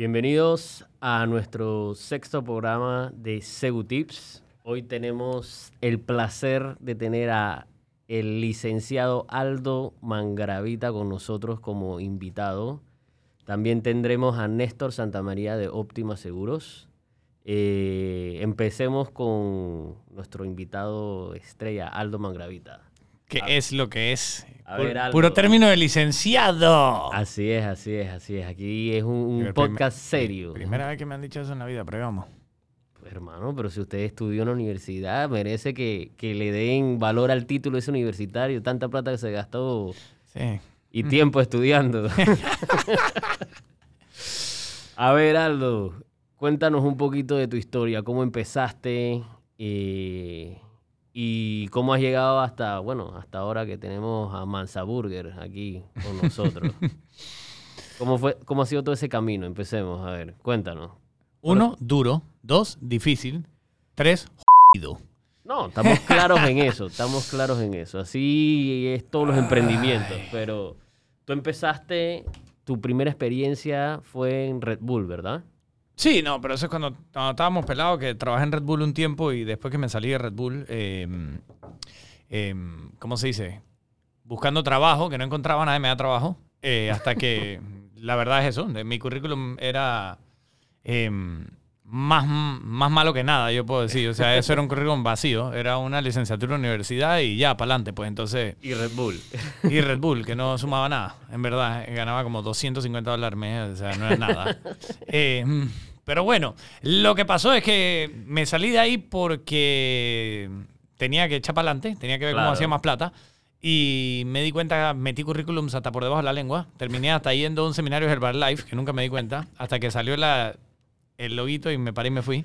Bienvenidos a nuestro sexto programa de Segu Tips. Hoy tenemos el placer de tener a el licenciado Aldo Mangravita con nosotros como invitado. También tendremos a Néstor Santamaría de Óptima Seguros. Eh, empecemos con nuestro invitado estrella, Aldo Mangravita. ¿Qué es lo que es? A ver. Puro término de licenciado. Así es, así es, así es. Aquí es un, podcast primer- serio. Primera vez que me han dicho eso en la vida, pero vamos. Hermano, pero si usted estudió en la universidad, merece que, que le den valor al título ese universitario, tanta plata que se gastó Sí. y tiempo estudiando. A ver, Aldo, cuéntanos un poquito de tu historia, cómo empezaste eh, y cómo has llegado hasta, bueno, hasta ahora que tenemos a Mansa Burger aquí con nosotros. ¿Cómo, fue, ¿Cómo ha sido todo ese camino? Empecemos, a ver, cuéntanos. Uno, duro. Dos, difícil. Tres, jodido. No, estamos claros en eso, estamos claros en eso. Así es todos los emprendimientos, pero tú empezaste, tu primera experiencia fue en Red Bull, ¿verdad? Sí, no, pero eso es cuando, cuando estábamos pelados, que trabajé en Red Bull un tiempo y después que me salí de Red Bull, eh, eh, ¿cómo se dice? Buscando trabajo, que no encontraba nadie me da trabajo, eh, hasta que la verdad es eso, mi currículum era eh, más, más malo que nada, yo puedo decir. O sea, eso era un currículum vacío, era una licenciatura en universidad y ya, para adelante, pues entonces... Y Red Bull. Y Red Bull, que no sumaba nada. En verdad, ganaba como 250 dólares al mes, o sea, no era nada. Eh, pero bueno, lo que pasó es que me salí de ahí porque tenía que echar para adelante, tenía que ver Claro. cómo hacía más plata. Y me di cuenta, metí currículums hasta por debajo de la lengua. Terminé hasta yendo a un seminario de Herbalife, que nunca me di cuenta, hasta que salió la, el loguito y me paré y me fui.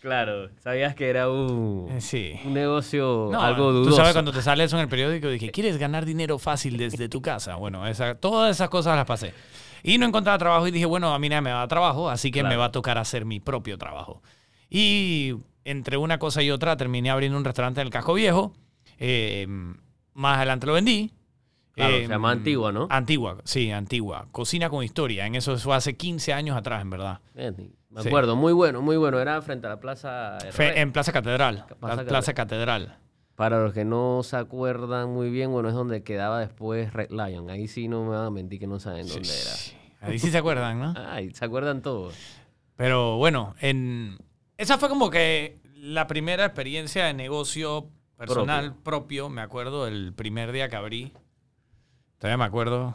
Claro, sabías que era un, Eh, Sí. un negocio No, algo dudoso. Tú sabes cuando te sale eso en el periódico, dije, ¿quieres ganar dinero fácil desde tu casa? Bueno, esa, todas esas cosas las pasé. Y no encontraba trabajo y dije, bueno, a mí nadie me va a dar trabajo, así que me va a tocar hacer mi propio trabajo. Y entre una cosa y otra terminé abriendo un restaurante en el Casco Viejo. Eh, más adelante lo vendí. Claro, Eh, se llama Antigua, ¿no? Antigua, sí, Antigua. Cocina con historia. En eso fue hace 15 años atrás, en verdad. Me Sí. acuerdo, muy bueno, muy bueno. Era frente a la Plaza Herrera. en Plaza Catedral. Plaza la Plaza Catedral. Para los que no se acuerdan muy bien, bueno, es donde quedaba después Red Lion. Ahí sí no me van a mentir que no saben dónde era. Ahí sí se acuerdan, ¿no? Ay, ¿se acuerdan todos? Pero bueno, en, esa fue como que la primera experiencia de negocio personal propio. Me acuerdo el primer día que abrí. Todavía me acuerdo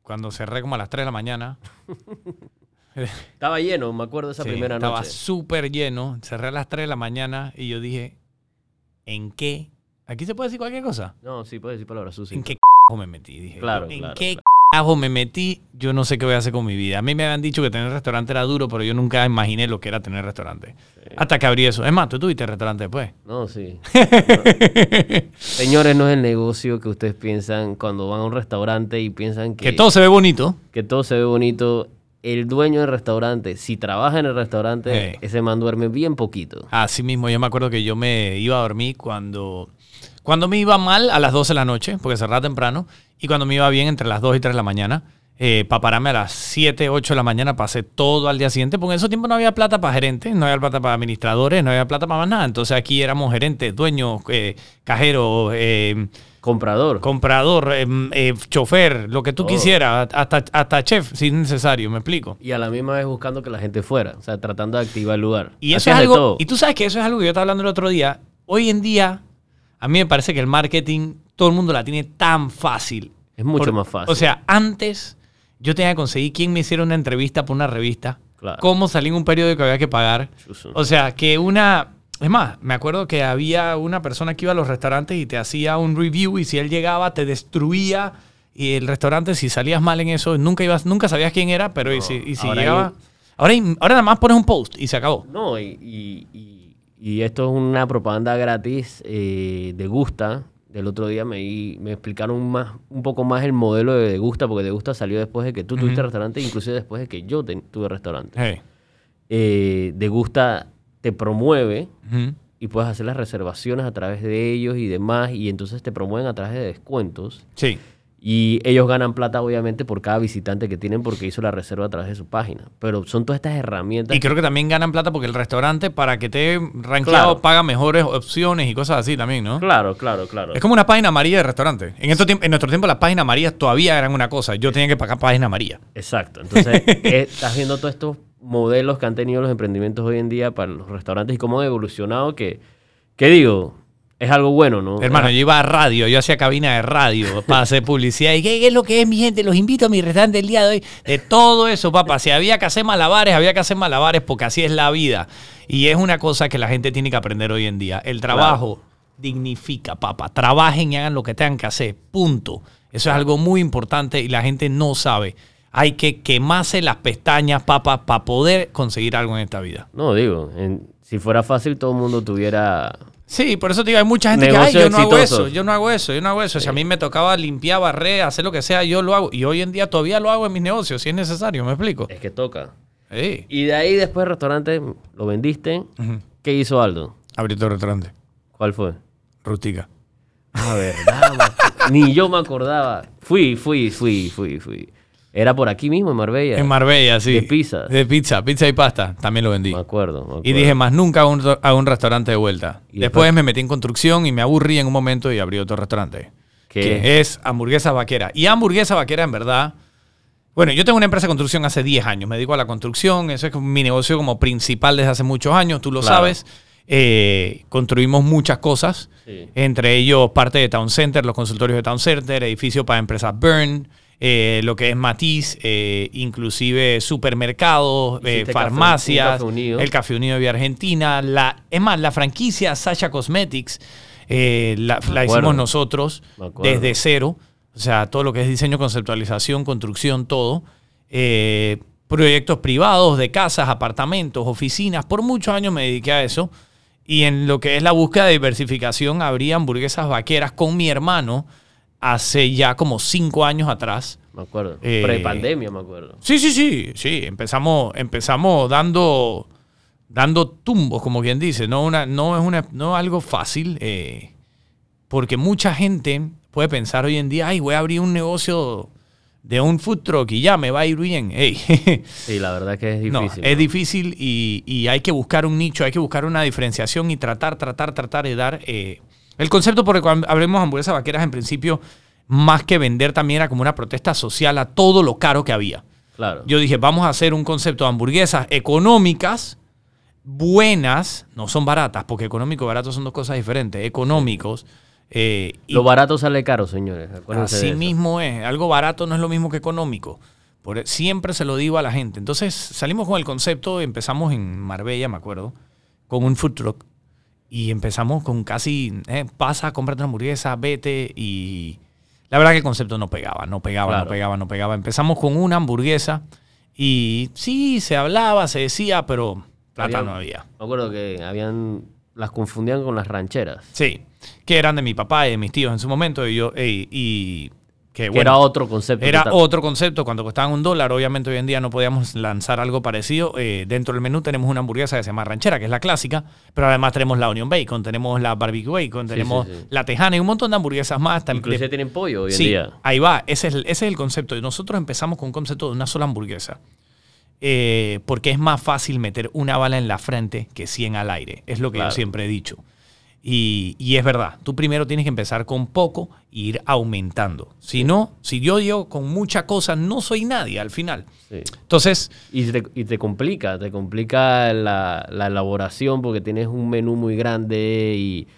cuando cerré como a las 3 de la mañana. Estaba lleno, me acuerdo esa Sí, primera estaba noche. súper lleno. Cerré a las 3 de la mañana y yo dije, ¿en qué? ¿Aquí se puede decir cualquier cosa? No, sí, puedes decir palabras sucias. ¿En qué c me metí? Dije, Claro, ¿en claro, qué claro. c me metí? Yo no sé qué voy a hacer con mi vida. A mí me habían dicho que tener restaurante era duro, pero yo nunca imaginé lo que era tener restaurante. Hasta que abrí eso. Es más, tú tuviste restaurante después. No, sí. Señores, no es el negocio que ustedes piensan cuando van a un restaurante y piensan que, Que todo se ve bonito. que todo se ve bonito. El dueño del restaurante, si trabaja en el restaurante, Hey. ese man duerme bien poquito. Así mismo, yo me acuerdo que yo me iba a dormir cuando, cuando me iba mal a las 12 de la noche, porque cerraba temprano, y cuando me iba bien entre las 2 y 3 de la mañana. para pararme a las 7, 8 de la mañana, pasé todo al día siguiente, porque en ese tiempo no había plata para gerentes, no había plata para administradores, no había plata para más nada. Entonces aquí éramos gerentes, dueños, eh, cajeros, eh, Comprador. comprador, eh, eh, chofer, lo que tú quisieras, hasta, hasta chef, si es necesario, me explico. y a la misma vez buscando que la gente fuera. O sea, tratando de activar el lugar. Y eso Hacías es algo, todo. y tú sabes que eso es algo que yo estaba hablando el otro día. Hoy en día, a mí me parece que el marketing, todo el mundo la tiene tan fácil. Es mucho Por- más fácil. O sea, antes yo tenía que conseguir quién me hiciera una entrevista por una revista, Claro. cómo salí en un periódico que había que pagar. O sea, que una... Es más, me acuerdo que había una persona que iba a los restaurantes y te hacía un review y si él llegaba te destruía y el restaurante, si salías mal en eso, nunca ibas, nunca sabías quién era, pero y si, y si ahora llegaba... hay- Ahora, ahora nada más pones un post y se acabó. No, y, y- y- y esto es una propaganda gratis eh, de Gusta. Del otro día me, me explicaron más, un poco más el modelo de Degusta, porque Degusta salió después de que tú tuviste restaurante, inclusive después de que yo tuve restaurante. Hey. Eh, Degusta te promueve y puedes hacer las reservaciones a través de ellos y demás, y entonces te promueven a través de descuentos. Sí. Y ellos ganan plata, obviamente, por cada visitante que tienen porque hizo la reserva a través de su página. Pero son todas estas herramientas. Y creo que también ganan plata porque el restaurante, para que te rankeado, Claro. paga mejores opciones y cosas así también, ¿no? Claro, claro, claro. Es como una página amarilla de restaurante. En, estos tiemp- en nuestro tiempo las páginas amarillas todavía eran una cosa. Yo tenía que pagar página amarilla. Exacto. Entonces, eh, estás viendo todos estos modelos que han tenido los emprendimientos hoy en día para los restaurantes y cómo han evolucionado, que, que digo, es algo bueno, ¿no? Hermano, yo iba a radio, yo hacía cabina de radio para hacer publicidad. ¿Y qué, qué es lo que es, mi gente? Los invito a mi restaurante el día de hoy. De todo eso, papá. Si había que hacer malabares, había que hacer malabares porque así es la vida. Y es una cosa que la gente tiene que aprender hoy en día. El trabajo dignifica, papá. Trabajen y hagan lo que tengan que hacer. Punto. Eso es algo muy importante y la gente no sabe. Hay que quemarse las pestañas, papá, para poder conseguir algo en esta vida. No, digo, en- si fuera fácil todo el mundo tuviera... Sí, por eso te digo, hay mucha gente que, ay, yo no hago eso, yo no hago eso, yo no hago eso. Si a mí me tocaba limpiar, barrer, hacer lo que sea, yo lo hago. Y hoy en día todavía lo hago en mis negocios, si es necesario, ¿me explico? Es que toca. Sí. Y de ahí después el restaurante lo vendiste. ¿Qué hizo Aldo? Abrí tu restaurante, ¿Cuál fue? Rutica. Ah, verdad. me acu- Ni yo me acordaba. Fui, fui, fui, fui, fui. Era por aquí mismo, en Marbella. En Marbella, sí. De pizza. De pizza, pizza y pasta, también lo vendí. Me acuerdo, me acuerdo. Y dije, más nunca a un, a un restaurante de vuelta. Después, después- me metí en construcción y me aburrí en un momento y abrí otro restaurante. ¿Qué? Que es hamburguesa vaquera. Y hamburguesa vaquera, en verdad. Bueno, yo tengo una empresa de construcción hace 10 años. Me dedico a la construcción. Eso es mi negocio como principal desde hace muchos años. Tú lo Claro. sabes. Eh, construimos muchas cosas. Sí. Entre ellos, parte de Town Center, los consultorios de Town Center, edificio para empresas Burn, eh, lo que es Matiz, eh, inclusive supermercados, eh, café- farmacias, Café el Café Unido de Argentina. La, es más, la franquicia Sasha Cosmetics la, la hicimos nosotros desde cero. O sea, todo lo que es diseño, conceptualización, construcción, todo. Proyectos privados de casas, apartamentos, oficinas. Por muchos años me dediqué a eso. Y en lo que es la búsqueda de diversificación, abrí hamburguesas vaqueras con mi hermano hace ya como cinco años atrás. Me acuerdo. Eh, Prepandemia, me acuerdo. Sí, sí, sí, sí. Empezamos, empezamos dando, dando tumbos, como quien dice. No, una, no es una, no algo fácil, eh, porque mucha gente puede pensar hoy en día, ay, voy a abrir un negocio de un food truck y ya me va a ir bien. Sí, la verdad que es no, difícil. es ¿no? difícil y, y hay que buscar un nicho, hay que buscar una diferenciación y tratar, tratar, tratar de dar. eh, el concepto por el cual abrimos hamburguesas vaqueras, en principio, más que vender, también era como una protesta social a todo lo caro que había. Claro. Yo dije, vamos a hacer un concepto de hamburguesas económicas, buenas, no son baratas, porque económico y barato son dos cosas diferentes, económicos. eh, y Lo barato sale caro, señores. Acuérdense así mismo es, algo barato no es lo mismo que económico. Por, e, siempre se lo digo a la gente. Entonces salimos con el concepto, empezamos en Marbella, me acuerdo, con un food truck. Y empezamos con casi, eh, pasa, cómprate una hamburguesa, vete. Y la verdad que el concepto no pegaba, no pegaba, no pegaba, no pegaba. Empezamos con una hamburguesa y sí, se hablaba, se decía, pero plata Había- no había. Me acuerdo que habían... Las confundían con las rancheras. Sí, que eran de mi papá y de mis tíos en su momento. Y yo, ey, y que Que bueno, era otro concepto. Era otro concepto cuando costaban un dólar. Obviamente hoy en día no podíamos lanzar algo parecido. Eh, dentro del menú tenemos una hamburguesa que se llama ranchera, que es la clásica, pero además tenemos la onion bacon, tenemos la barbecue bacon, tenemos sí, sí. la tejana y un montón de hamburguesas más. Inclusive de- tienen pollo hoy en día. ahí va. Ese es, el, ese es el concepto. Nosotros empezamos con un concepto de una sola hamburguesa. Eh, porque es más fácil meter una bala en la frente que 100 al aire. Es lo que Claro. yo siempre he dicho. Y, y es verdad, tú primero tienes que empezar con poco e ir aumentando. Si no, si yo llego con mucha cosa, no soy nadie al final. Sí. Entonces, Y te, y te complica, te complica la, la elaboración porque tienes un menú muy grande y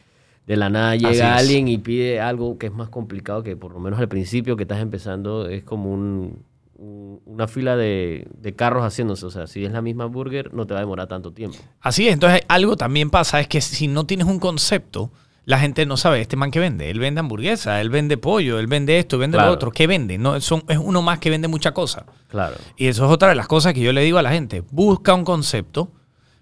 de la nada llega alguien y pide algo que es más complicado que por lo menos al principio que estás empezando es como un- una fila de, de carros haciéndose. O sea, si es la misma burger no te va a demorar tanto tiempo. así es. Entonces, algo también pasa es que si no tienes un concepto, la gente no sabe este man que vende. Él vende hamburguesa, él vende pollo, él vende esto, vende Claro. lo otro. ¿Qué vende? No, son, es uno más que vende mucha cosa. Claro. Y eso es otra de las cosas que yo le digo a la gente. Busca un concepto,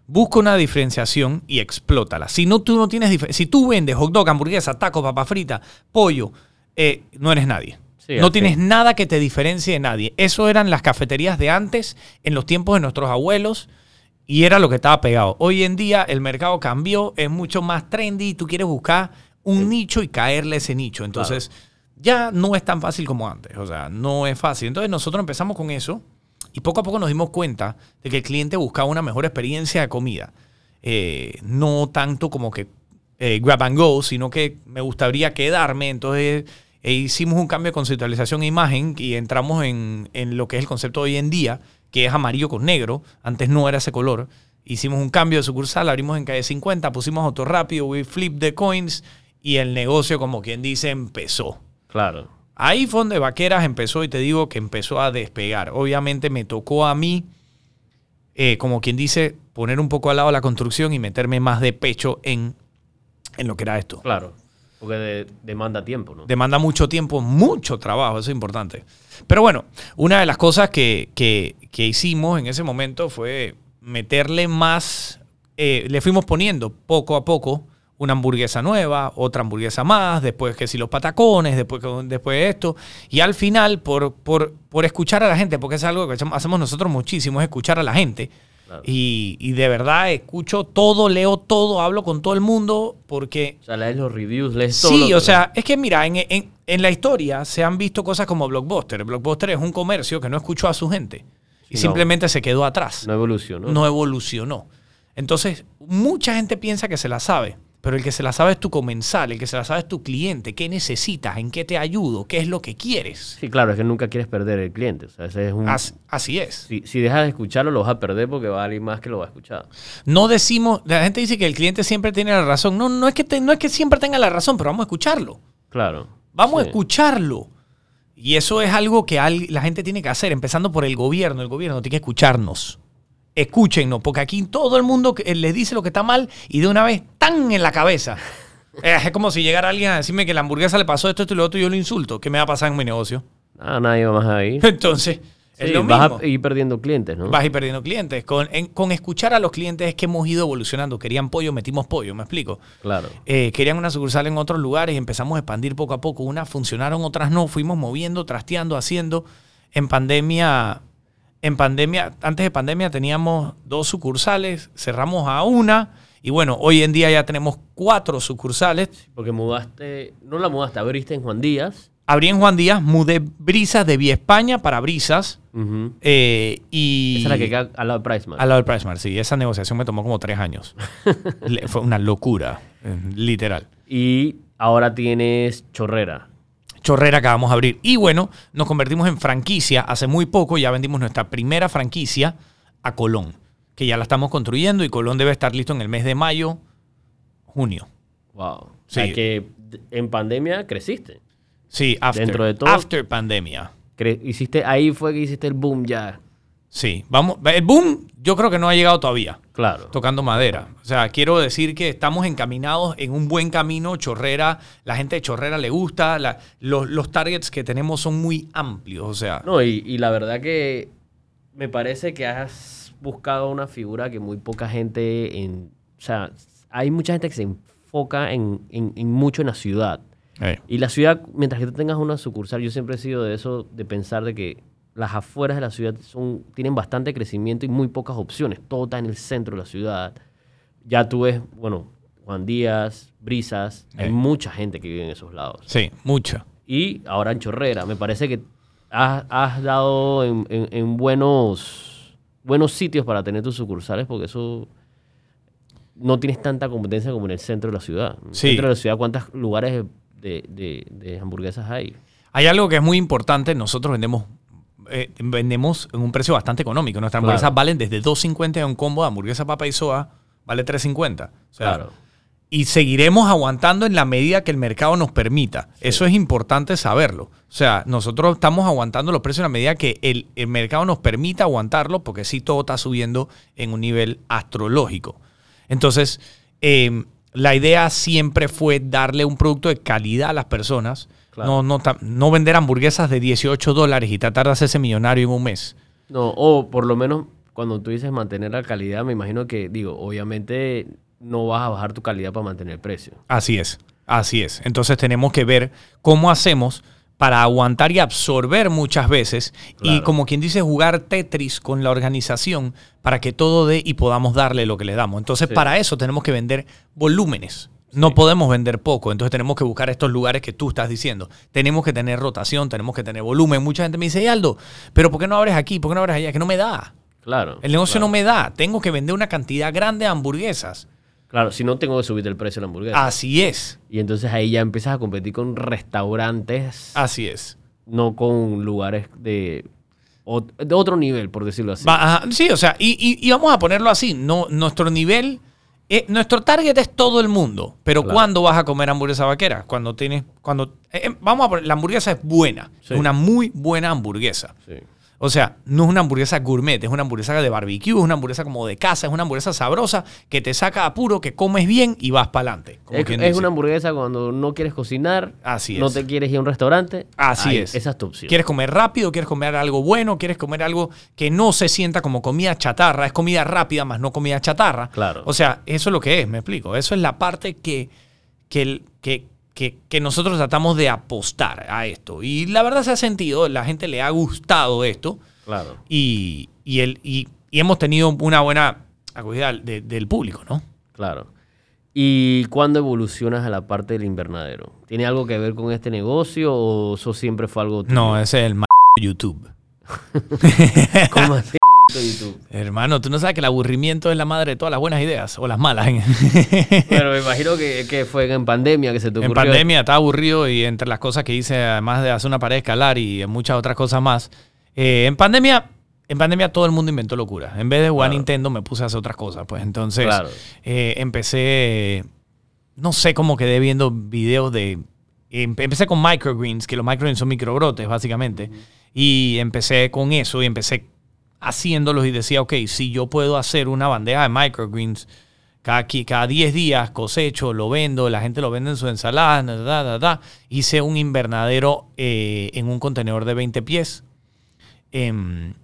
busca una diferenciación y explótala. Si no, tú no tienes si tú vendes hot dog, hamburguesa, taco, papa frita, pollo, eh, no eres nadie. Sí, no tienes fin. nada que te diferencie de nadie. Eso eran las cafeterías de antes, en los tiempos de nuestros abuelos, y era lo que estaba pegado. Hoy en día el mercado cambió, es mucho más trendy, tú quieres buscar un nicho y caerle ese nicho. Entonces, ya no es tan fácil como antes. O sea, no es fácil. Entonces nosotros empezamos con eso y poco a poco nos dimos cuenta de que el cliente buscaba una mejor experiencia de comida. Eh, no tanto como que eh, grab and go, sino que me gustaría quedarme. Entonces eh, hicimos un cambio de conceptualización e imagen y entramos en, en lo que es el concepto de hoy en día, que es amarillo con negro. Antes no era ese color. Hicimos un cambio de sucursal, abrimos en calle 50, pusimos auto rápido, we flip the coins y el negocio, como quien dice, empezó. Claro. Ahí fue donde Vaqueras empezó y te digo que empezó a despegar. Obviamente me tocó a mí, eh, como quien dice, poner un poco al lado la construcción y meterme más de pecho en, en lo que era esto. Claro. Porque de- demanda tiempo, ¿no? Demanda mucho tiempo, mucho trabajo, eso es importante. Pero bueno, una de las cosas que, que- que hicimos en ese momento fue meterle más, eh, le fuimos poniendo poco a poco una hamburguesa nueva, otra hamburguesa más, después que si los patacones, después, después de esto. Y al final, por, por, por escuchar a la gente, porque es algo que hacemos nosotros muchísimo, es escuchar a la gente. Claro. Y, y de verdad escucho todo, leo todo, hablo con todo el mundo, porque O sea, lees los reviews, lees todo. Sí, o sea, es que mira, en, en- en la historia se han visto cosas como Blockbuster. Blockbuster es un comercio que no escuchó a su gente y No. simplemente se quedó atrás. No evolucionó. No evolucionó. Entonces, mucha gente piensa que se la sabe, pero el que se la sabe es tu comensal, el que se la sabe es tu cliente. ¿Qué necesitas? ¿En qué te ayudo? ¿Qué es lo que quieres? Sí, claro, es que nunca quieres perder el cliente. O sea, ese es un... As- así es. Si, si dejas de escucharlo, lo vas a perder porque va a alguien más que lo va a escuchar. No decimos, la gente dice que el cliente siempre tiene la razón. No, no es que, te- no es que siempre tenga la razón, pero vamos a escucharlo. Claro. Vamos a escucharlo. Y eso es algo que la gente tiene que hacer, empezando por el gobierno. El gobierno tiene que escucharnos. Escúchennos, porque aquí todo el mundo que- les dice lo que está mal y de una vez tan en la cabeza. Eh, Es como si llegara alguien a decirme que la hamburguesa le pasó esto, esto y lo otro y yo lo insulto. ¿Qué me va a pasar en mi negocio? Ah, nadie va más ahí. Entonces, es Sí, lo vas mismo. a ir perdiendo clientes, ¿no? Vas a ir perdiendo clientes. Con, en- con escuchar a los clientes es que hemos ido evolucionando. Querían pollo, metimos pollo, ¿me explico? Claro. Eh, querían una sucursal en otros lugares y empezamos a expandir poco a poco. Unas funcionaron, otras no. Fuimos moviendo, trasteando, haciendo. En pandemia, en pandemia, antes de pandemia teníamos dos sucursales, cerramos a una y bueno, hoy en día ya tenemos cuatro sucursales. Porque mudaste, no la mudaste, abriste en Juan Díaz. Abrí en Juan Díaz, mudé Brisas de Vía España para Brisas eh, y... Esa es la que queda al lado de Priceman. Al lado del Pricemart, sí. Esa negociación me tomó como tres años. Le- Fue una locura, eh, literal. Y ahora tienes Chorrera. Chorrera que vamos a abrir. Y bueno, nos convertimos en franquicia. Hace muy poco ya vendimos nuestra primera franquicia a Colón, que ya la estamos construyendo y Colón debe estar listo en el mes de mayo, junio. Wow. O Sí. sea que en pandemia creciste. Sí, after, Dentro de todo- after pandemia. Hiciste, ahí fue que hiciste el boom ya. Sí, vamos. El boom yo creo que no ha llegado todavía. Claro. tocando madera. O sea, quiero decir que estamos encaminados en un buen camino. Chorrera, la gente de Chorrera le gusta. la- los, los targets que tenemos son muy amplios. O sea, No, y, y la verdad que me parece que has buscado una figura que muy poca gente en... O sea, hay mucha gente que se enfoca en, en- en mucho en la ciudad. Y la ciudad, mientras que tú tengas una sucursal, yo siempre he sido de eso, de pensar de que las afueras de la ciudad son, tienen bastante crecimiento y muy pocas opciones. Todo está en el centro de la ciudad. Ya tú ves, bueno, Juan Díaz, Brisas, hay mucha gente que vive en esos lados. sí, mucho. Y ahora en Chorrera, me parece que has, has dado en, en- en buenos, buenos sitios para tener tus sucursales, porque eso no tienes tanta competencia como en el centro de la ciudad. En el Sí. centro de la ciudad, ¿cuántos lugares de, de- de hamburguesas hay? Hay algo que es muy importante. Nosotros vendemos, eh, vendemos en un precio bastante económico. Nuestras Claro. hamburguesas valen desde 2.50 en un combo de hamburguesa, papa y soa. Vale 3.50. O sea, Claro. Y seguiremos aguantando en la medida que el mercado nos permita. Eso es importante saberlo. O sea, nosotros estamos aguantando los precios en la medida que el, el mercado nos permita aguantarlo, porque sí todo está subiendo en un nivel astrológico. Entonces, eh, la idea siempre fue darle un producto de calidad a las personas. Claro. No, no, no vender hamburguesas de 18 dólares y tratar de hacerse millonario en un mes. No, o por lo menos cuando tú dices mantener la calidad, me imagino que, digo, obviamente no vas a bajar tu calidad para mantener el precio. Así es, así es. Entonces tenemos que ver cómo hacemos para aguantar y absorber muchas veces y como quien dice jugar Tetris con la organización para que todo dé y podamos darle lo que le damos. Entonces Sí. para eso tenemos que vender volúmenes, No podemos vender poco, entonces tenemos que buscar estos lugares que tú estás diciendo. Tenemos que tener rotación, tenemos que tener volumen. Mucha gente me dice, "Hey, Aldo, pero ¿por qué no abres aquí? ¿Por qué no abres allá? Que no me da. Claro. El negocio claro. no me da. Tengo que vender una cantidad grande de hamburguesas. Claro, si no tengo que subir el precio de la hamburguesa. Así es, Y entonces ahí ya empiezas a competir con restaurantes, así es. no con lugares de, de otro nivel, por decirlo así. Ajá, sí, o sea, y, y- y vamos a ponerlo así. No, nuestro nivel, eh, nuestro target es todo el mundo. Pero Claro. ¿cuándo vas a comer hamburguesa vaquera? Cuando tienes, cuando, eh, eh, vamos a poner, la hamburguesa es buena. Sí. Es una muy buena hamburguesa. Sí. O sea, no es una hamburguesa gourmet, es una hamburguesa de barbecue, es una hamburguesa como de casa, es una hamburguesa sabrosa que te saca apuro, que comes bien y vas para adelante. Es, es una hamburguesa cuando no quieres cocinar, Así no es. te quieres ir a un restaurante. Así ahí, es. Esa es tu opción. ¿Quieres comer rápido? ¿Quieres comer algo bueno? ¿Quieres comer algo que no se sienta como comida chatarra? Es comida rápida, más no comida chatarra. Claro. O sea, eso es lo que es, me explico. Eso es la parte que, que, que, que- que nosotros tratamos de apostar a esto. Y la verdad se ha sentido, la gente le ha gustado esto Claro. y, y, el, y, y hemos tenido una buena acogida de- del público, ¿no? Claro. ¿Y cuándo evolucionas a la parte del invernadero? ¿Tiene algo que ver con este negocio o eso siempre fue algo tuyo? No, ese es el m YouTube. ¿Cómo así? YouTube? Hermano, tú no sabes que el aburrimiento es la madre de todas las buenas ideas o las malas. Pero me imagino que, que fue en pandemia que se te En ocurrió. pandemia estaba aburrido y entre las cosas que hice, además de hacer una pared escalar y muchas otras cosas más, eh, en pandemia, en pandemia todo el mundo inventó locura. En vez de jugar Claro. Nintendo me puse a hacer otras cosas. Pues entonces Claro. eh, empecé, no sé cómo quedé viendo videos de... em- Empecé con microgreens, que los microgreens son microbrotes básicamente. Y empecé con eso y empecé haciéndolos y decía, ok, si yo puedo hacer una bandeja de microgreens cada, cada 10 días cosecho, lo vendo, la gente lo vende en su ensalada, da, da, da, hice un invernadero eh, en un contenedor de 20 pies. Em,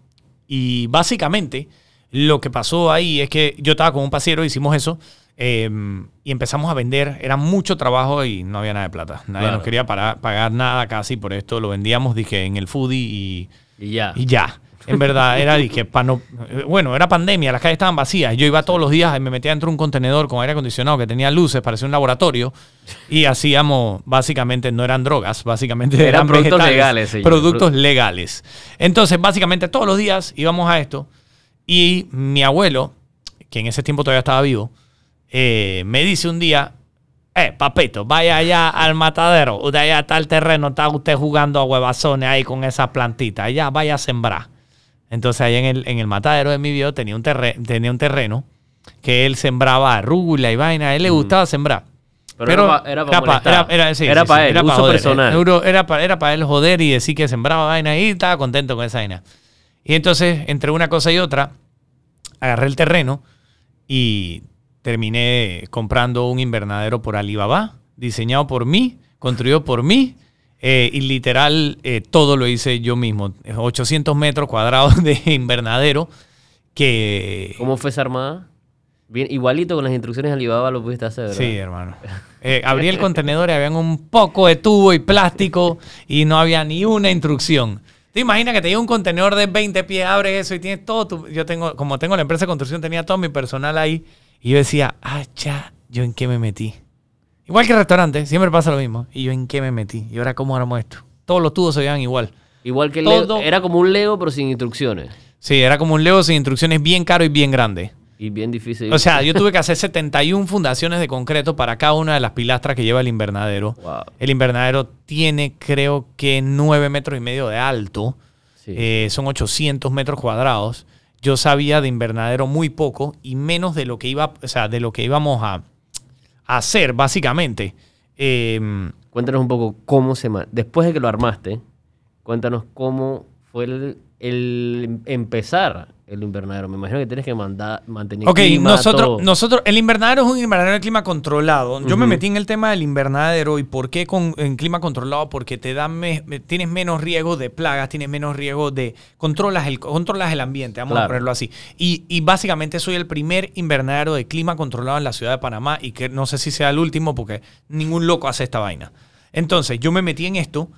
y básicamente lo que pasó ahí es que yo estaba con un pasiero, hicimos eso em, y empezamos a vender. Era mucho trabajo y no había nada de plata. Nadie Claro. nos quería pagar nada casi por esto. Lo vendíamos, dije, en el foodie y, Y ya. y ya. En verdad, era dije, no, eh, bueno, era pandemia, las calles estaban vacías. Yo iba todos los días y me metía dentro de un contenedor con aire acondicionado que tenía luces, parecía un laboratorio. Y hacíamos, básicamente, no eran drogas, básicamente Eran eran, productos legales, señor. Productos legales. Entonces, básicamente, todos los días íbamos a esto. Y mi abuelo, que en ese tiempo todavía estaba vivo, eh, me dice un día, eh, papito, vaya allá al matadero. Usted allá está el terreno, está usted jugando a huevazones ahí con esas plantitas. Allá vaya a sembrar. Entonces ahí en el, en el matadero de mi viejo tenía un, terre- tenía un terreno que él sembraba arrugula y vaina. A él le gustaba sembrar. Pero era pa- era pa era, era, sí, Era sí, pa' sí, él, pa' uso joder. personal. Era, era para era pa él joder y decir que sembraba vaina y estaba contento con esa vaina. Y entonces, entre una cosa y otra, agarré el terreno y terminé comprando un invernadero por Alibaba, diseñado por mí, construido por mí. Eh, y literal, eh, todo lo hice yo mismo. 800 metros cuadrados de invernadero que... ¿Cómo fue esa armada? Bien, igualito con las instrucciones Alibaba lo pudiste hacer, ¿verdad? Sí, hermano. Eh, abrí el contenedor y habían un poco de tubo y plástico y no había ni una instrucción. ¿Te imaginas que te llega un contenedor de 20 pies, abres eso y tienes todo tu... Yo tengo, como tengo la empresa de construcción, tenía todo mi personal ahí y yo decía, ah, ya, ¿yo en qué me metí? Igual que el restaurante, siempre pasa lo mismo. ¿Y yo en qué me metí? ¿Y ahora cómo armo esto? Todos los tubos se veían igual. Igual que el Todo- Lego, era como un Lego pero sin instrucciones. Sí, era como un Lego sin instrucciones bien caro y bien grande. Y bien difícil. O sea, yo tuve que hacer 71 fundaciones de concreto para cada una de las pilastras que lleva el invernadero. Wow. El invernadero tiene, creo que, 9 metros y medio de alto. Sí. Eh, son 800 metros cuadrados. Yo sabía de invernadero muy poco y menos de lo que iba, o sea, de lo que íbamos a, a hacer, básicamente. Eh, Cuéntanos un poco cómo se... Después de que lo armaste, cuéntanos cómo fue el empezar el invernadero. Me imagino que tienes que mandar, mantener Ok, clima, nosotros, todo. nosotros, el invernadero es un invernadero de clima controlado. Yo me metí en el tema del invernadero y por qué con, en clima controlado, porque te da me- tienes menos riesgo de plagas, tienes menos riesgo de controlas el controlas el ambiente, vamos a ponerlo así. Y, y básicamente soy el primer invernadero de clima controlado en la ciudad de Panamá y que no sé si sea el último porque ningún loco hace esta vaina. Entonces yo me metí en esto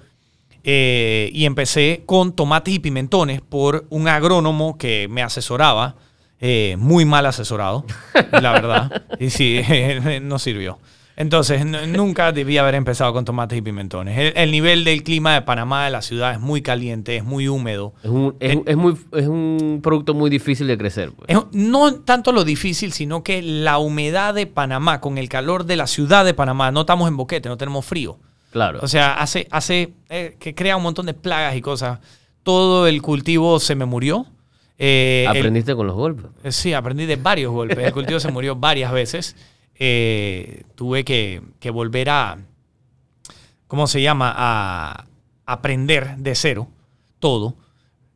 eh, y empecé con tomates y pimentones por un agrónomo que me asesoraba, eh, muy mal asesorado, la verdad. Y sí, no sirvió. Entonces, nunca debía haber empezado con tomates y pimentones. El, el nivel del clima de Panamá, de la ciudad, es muy caliente, es muy húmedo. Es un, es, es muy, es un producto muy difícil de crecer. pues. Es- no tanto lo difícil, sino que la humedad de Panamá, con el calor de la ciudad de Panamá, no estamos en boquete, no tenemos frío. Claro. O sea, hace, hace eh, que crea un montón de plagas y cosas. Todo el cultivo se me murió. Eh, el- Aprendiste con los golpes. Eh, Sí, aprendí de varios golpes. El cultivo se murió varias veces. Tuve que, que volver a, ¿cómo se llama? A aprender de cero todo.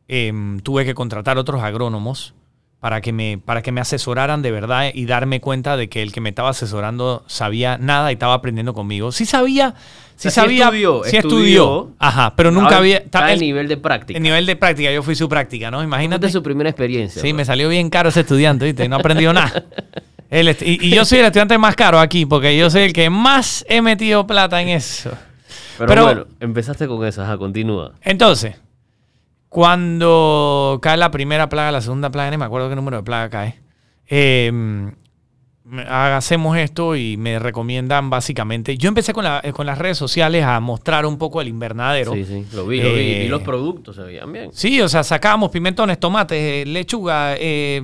Em, tuve que contratar otros agrónomos para que, me, para que me asesoraran de verdad y darme cuenta de que el que me estaba asesorando sabía nada y estaba aprendiendo conmigo. Sí sabía, sí O sea, sí sabía, estudió, sí estudió. estudió. Ajá, pero nunca había... Está el- nivel de práctica. el nivel de práctica, yo fui su práctica, ¿no? Imagínate su primera experiencia. Sí, pues. me salió bien caro ese estudiante, ¿viste? No aprendió nada. El y yo soy el estudiante más caro aquí, porque yo soy el que más he metido plata en eso. Pero, pero- bueno, empezaste con eso, ajá, continúa. Entonces, cuando cae la primera plaga, la segunda plaga, no me acuerdo qué número de plaga cae, eh, hacemos esto y me recomiendan básicamente. Yo empecé con, la- eh, con las redes sociales a mostrar un poco el invernadero. Sí, sí, lo vi, lo vi. Eh, Vi los productos, se veían bien. Sí, o sea, sacábamos pimentones, tomates, eh, lechuga, eh,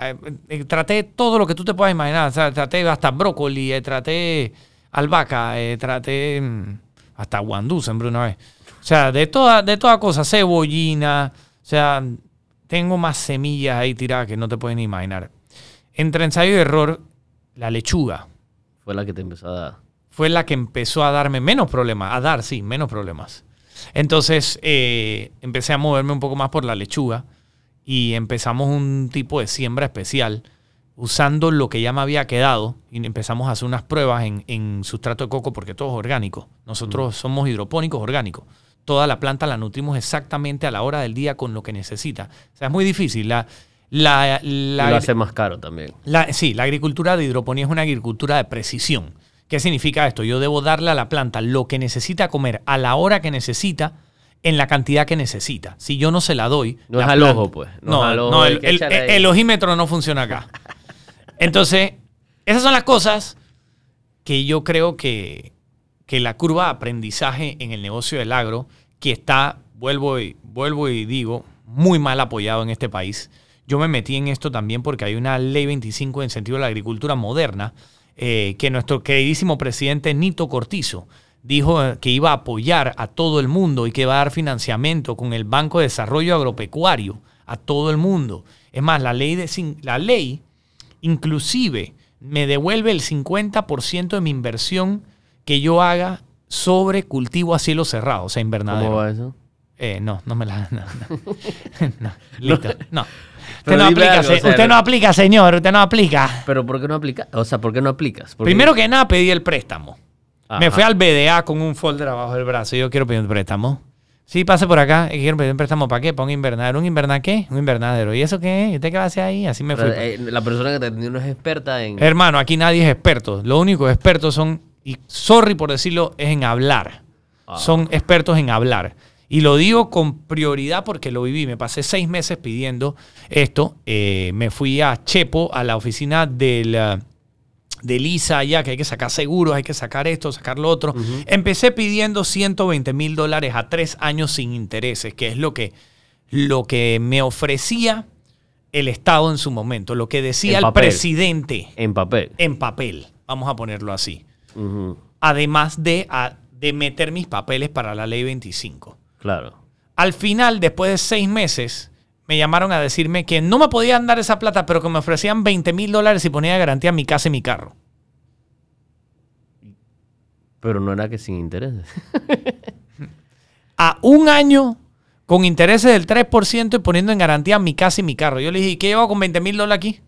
eh, eh, traté todo lo que tú te puedas imaginar. O sea, traté hasta brócoli, eh, traté albahaca, eh, traté mm, hasta guandú sembré una vez. O sea, de toda, de toda cosa, cebollina, o sea, tengo más semillas ahí tiradas que no te pueden imaginar. Entre ensayo y error, la lechuga Fue la que te empezó a dar. fue la que empezó a darme menos problemas, a dar, sí, menos problemas. Entonces eh, empecé a moverme un poco más por la lechuga y empezamos un tipo de siembra especial usando lo que ya me había quedado y empezamos a hacer unas pruebas en, en sustrato de coco porque todo es orgánico. Nosotros somos hidropónicos orgánicos. Toda la planta la nutrimos exactamente a la hora del día con lo que necesita. O sea, es muy difícil. La, la, Y la- lo hace más caro también. la- sí, la agricultura de hidroponía es una agricultura de precisión. ¿Qué significa esto? Yo debo darle a la planta lo que necesita comer a la hora que necesita, en la cantidad que necesita. Si yo no se la doy. No la es al planta- ojo, pues. No al ojo, no, el, el ojímetro no funciona acá. Entonces, esas son las cosas que yo creo que, que la curva de aprendizaje en el negocio del agro, que está, vuelvo y, vuelvo y digo, muy mal apoyado en este país. Yo me metí en esto también porque hay una ley 25 en sentido de la agricultura moderna eh, que nuestro queridísimo presidente Nito Cortizo dijo que iba a apoyar a todo el mundo y que iba a dar financiamiento con el Banco de Desarrollo Agropecuario a todo el mundo. Es más, la ley, de, la ley inclusive me devuelve el 50% de mi inversión que yo haga sobre cultivo a cielo cerrado, o sea, invernadero. ¿Cómo va eso? Eh, no, no me la. No, no. No, listo. No. Usted no, aplica, algo, se- o sea, usted no aplica, señor. Usted no aplica. Pero ¿por qué no aplicas? O sea, ¿por qué no aplicas? Porque- Primero que nada, pedí el préstamo. Me fui al BDA con un folder abajo del brazo. Yo quiero pedir un préstamo. Sí, pase por acá. y Quiero pedir un préstamo para qué? Para un invernadero. ¿Un invernadero qué? Un invernadero. ¿Y eso qué? ¿Y usted qué va a hacer ahí? Así me fui. Pero, eh, la persona que te atendió no es experta en... Hermano, aquí nadie es experto. Lo único expertos son, y sorry por decirlo, es en hablar. Ah. Son expertos en hablar. Y lo digo con prioridad porque lo viví. Me pasé seis meses pidiendo esto. Eh, me fui a Chepo, a la oficina del, ah, de Lisa, allá que hay que sacar seguros, hay que sacar esto, sacar lo otro. Empecé pidiendo 120 mil dólares a tres años sin intereses, que es lo que, lo que me ofrecía el Estado en su momento, lo que decía el presidente En papel. en papel, vamos a ponerlo así. Además de, a- de meter mis papeles para la ley 25. Claro. Al final, después de seis meses, me llamaron a decirme que no me podían dar esa plata, pero que me ofrecían 20 mil dólares y ponía de garantía mi casa y mi carro. Pero no era que sin intereses. A un año con intereses del 3% y poniendo en garantía mi casa y mi carro. Yo le dije, ¿y qué llevo con 20 mil dólares aquí?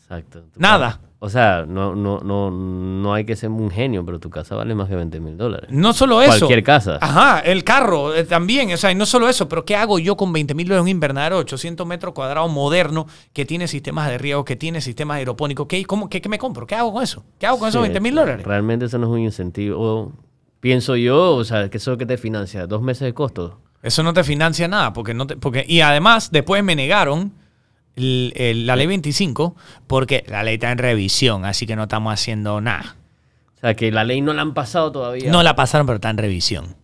Exacto. Nada. O sea, no, no, no, no hay que ser un genio, pero tu casa vale más que 20 mil dólares. No solo eso. Cualquier casa. Ajá, el carro eh, también. O sea, y no solo eso, pero ¿qué hago yo con 20 mil dólares en un invernadero de 800 metros cuadrados moderno que tiene sistemas de riego, que tiene sistemas aeropónicos? ¿Qué, cómo, qué, qué me compro? ¿Qué hago con eso? ¿Qué hago con esos Sí, 20 mil dólares? Realmente eso no es un incentivo. Pienso yo, o sea, que eso que te financia, dos meses de costo. Eso no te financia nada. Porque no te, porque, y además, después me negaron el- el- la ley 25 porque la ley está en revisión, así que no estamos haciendo nada. O sea, que la ley no la han pasado todavía. No la pasaron, pero está en revisión.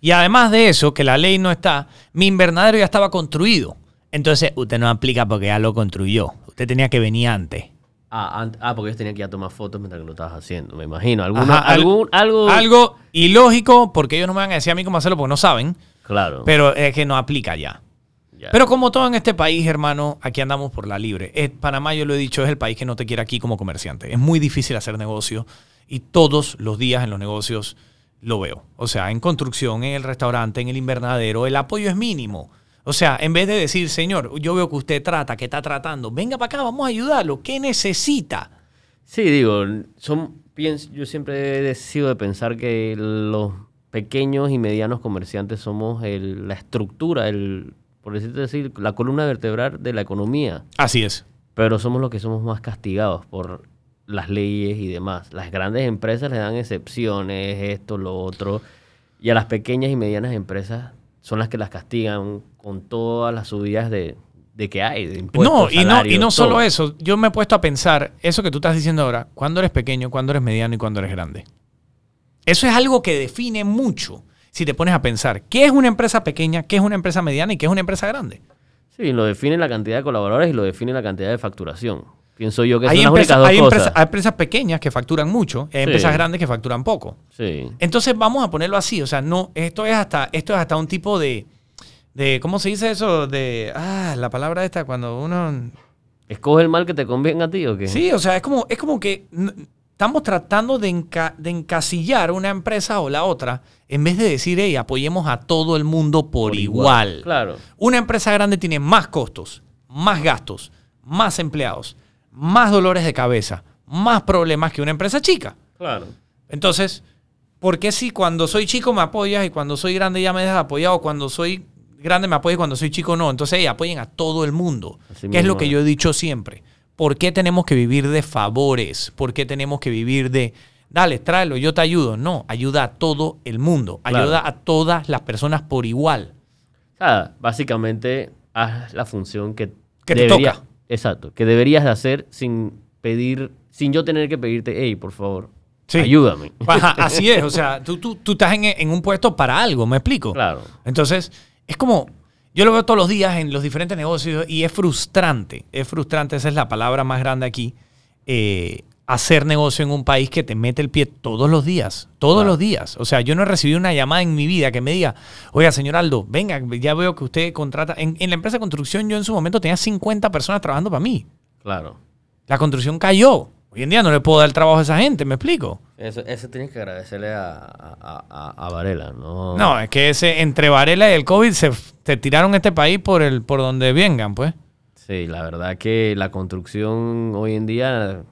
Y además de eso, que la ley no está, mi invernadero ya estaba construido. Entonces, usted no aplica porque ya lo construyó. Usted tenía que venir antes. Ah, ah, porque ellos tenían que ir a tomar fotos mientras que lo estabas haciendo, me imagino. Alguna, Ajá, algún, algo... Algo ilógico, porque ellos no me van a decir a mí cómo hacerlo porque no saben, Claro. pero es que no aplica ya. Pero como todo en este país, hermano, aquí andamos por la libre. Eh, Panamá, yo lo he dicho, es el país que no te quiere aquí como comerciante. Es muy difícil hacer negocio y todos los días en los negocios lo veo. O sea, en construcción, en el restaurante, en el invernadero, el apoyo es mínimo. O sea, en vez de decir, señor, yo veo que usted trata, que está tratando, venga para acá, vamos a ayudarlo. ¿Qué necesita? Sí, digo, son, pienso, yo siempre he sido de pensar que los pequeños y medianos comerciantes somos el- la estructura, el, por decirte decir, la columna vertebral de la economía, Así es. pero somos los que somos más castigados por las leyes y demás. Las grandes empresas le dan excepciones, esto, lo otro, y a las pequeñas y medianas empresas son las que las castigan con todas las subidas de, de que hay, de impuestos, No, y no, y no solo eso. Yo me he puesto a pensar, eso que tú estás diciendo ahora, cuándo eres pequeño, cuándo eres mediano y cuándo eres grande. Eso es algo que define mucho si te pones a pensar qué es una empresa pequeña, qué es una empresa mediana y qué es una empresa grande. Sí, lo define la cantidad de colaboradores y lo define la cantidad de facturación. Pienso yo que Hay, son las empresas, únicas dos hay, cosas. hay empresas pequeñas que facturan mucho, y hay Sí. empresas grandes que facturan poco. Sí. Entonces vamos a ponerlo así, o sea, no, esto es hasta, esto es hasta un tipo de, de, ¿cómo se dice eso? De, ah, la palabra esta cuando uno ¿Escoge el mal que te convenga a ti o qué? Sí, o sea, es como, es como que estamos tratando de, enca- de encasillar una empresa o la otra en vez de decir, hey, apoyemos a todo el mundo por, igual. Claro. Una empresa grande tiene más costos, más gastos, más empleados, más dolores de cabeza, más problemas que una empresa chica. Claro. Entonces, ¿por qué si cuando soy chico me apoyas y cuando soy grande ya me dejas apoyado? Cuando soy grande me apoyas y cuando soy chico no. Entonces, hey, apoyen a todo el mundo. Así que es lo que yo he dicho siempre. ¿Por qué tenemos que vivir de favores? ¿Por qué tenemos que vivir de, dale, tráelo, yo te ayudo? No, ayuda a todo el mundo. Claro. Ayuda a todas las personas por igual. Sea, básicamente haz la función que, Que te toca. Exacto. Que deberías de hacer sin pedir, sin yo tener que pedirte, hey, por favor, Sí. ayúdame. Ajá, así es. O sea, tú, tú, tú estás en, en un puesto para algo, ¿me explico? Claro. Entonces, es como, yo lo veo todos los días en los diferentes negocios y es frustrante, es frustrante, esa es la palabra más grande aquí, eh, hacer negocio en un país que te mete el pie todos los días, todos Claro. los días. O sea, yo no he recibido una llamada en mi vida que me diga, oiga, señor Aldo, venga, ya veo que usted contrata, en, en la empresa de construcción yo en su momento tenía 50 personas trabajando para mí. Claro. La construcción cayó. Hoy en día no le puedo dar trabajo a esa gente, ¿me explico? Eso, eso tienes que agradecerle a, a, a- a Varela, ¿no? No, es que ese, entre Varela y el COVID se, se tiraron este país por, el, por donde vengan, pues. Sí, la verdad que la construcción hoy en día,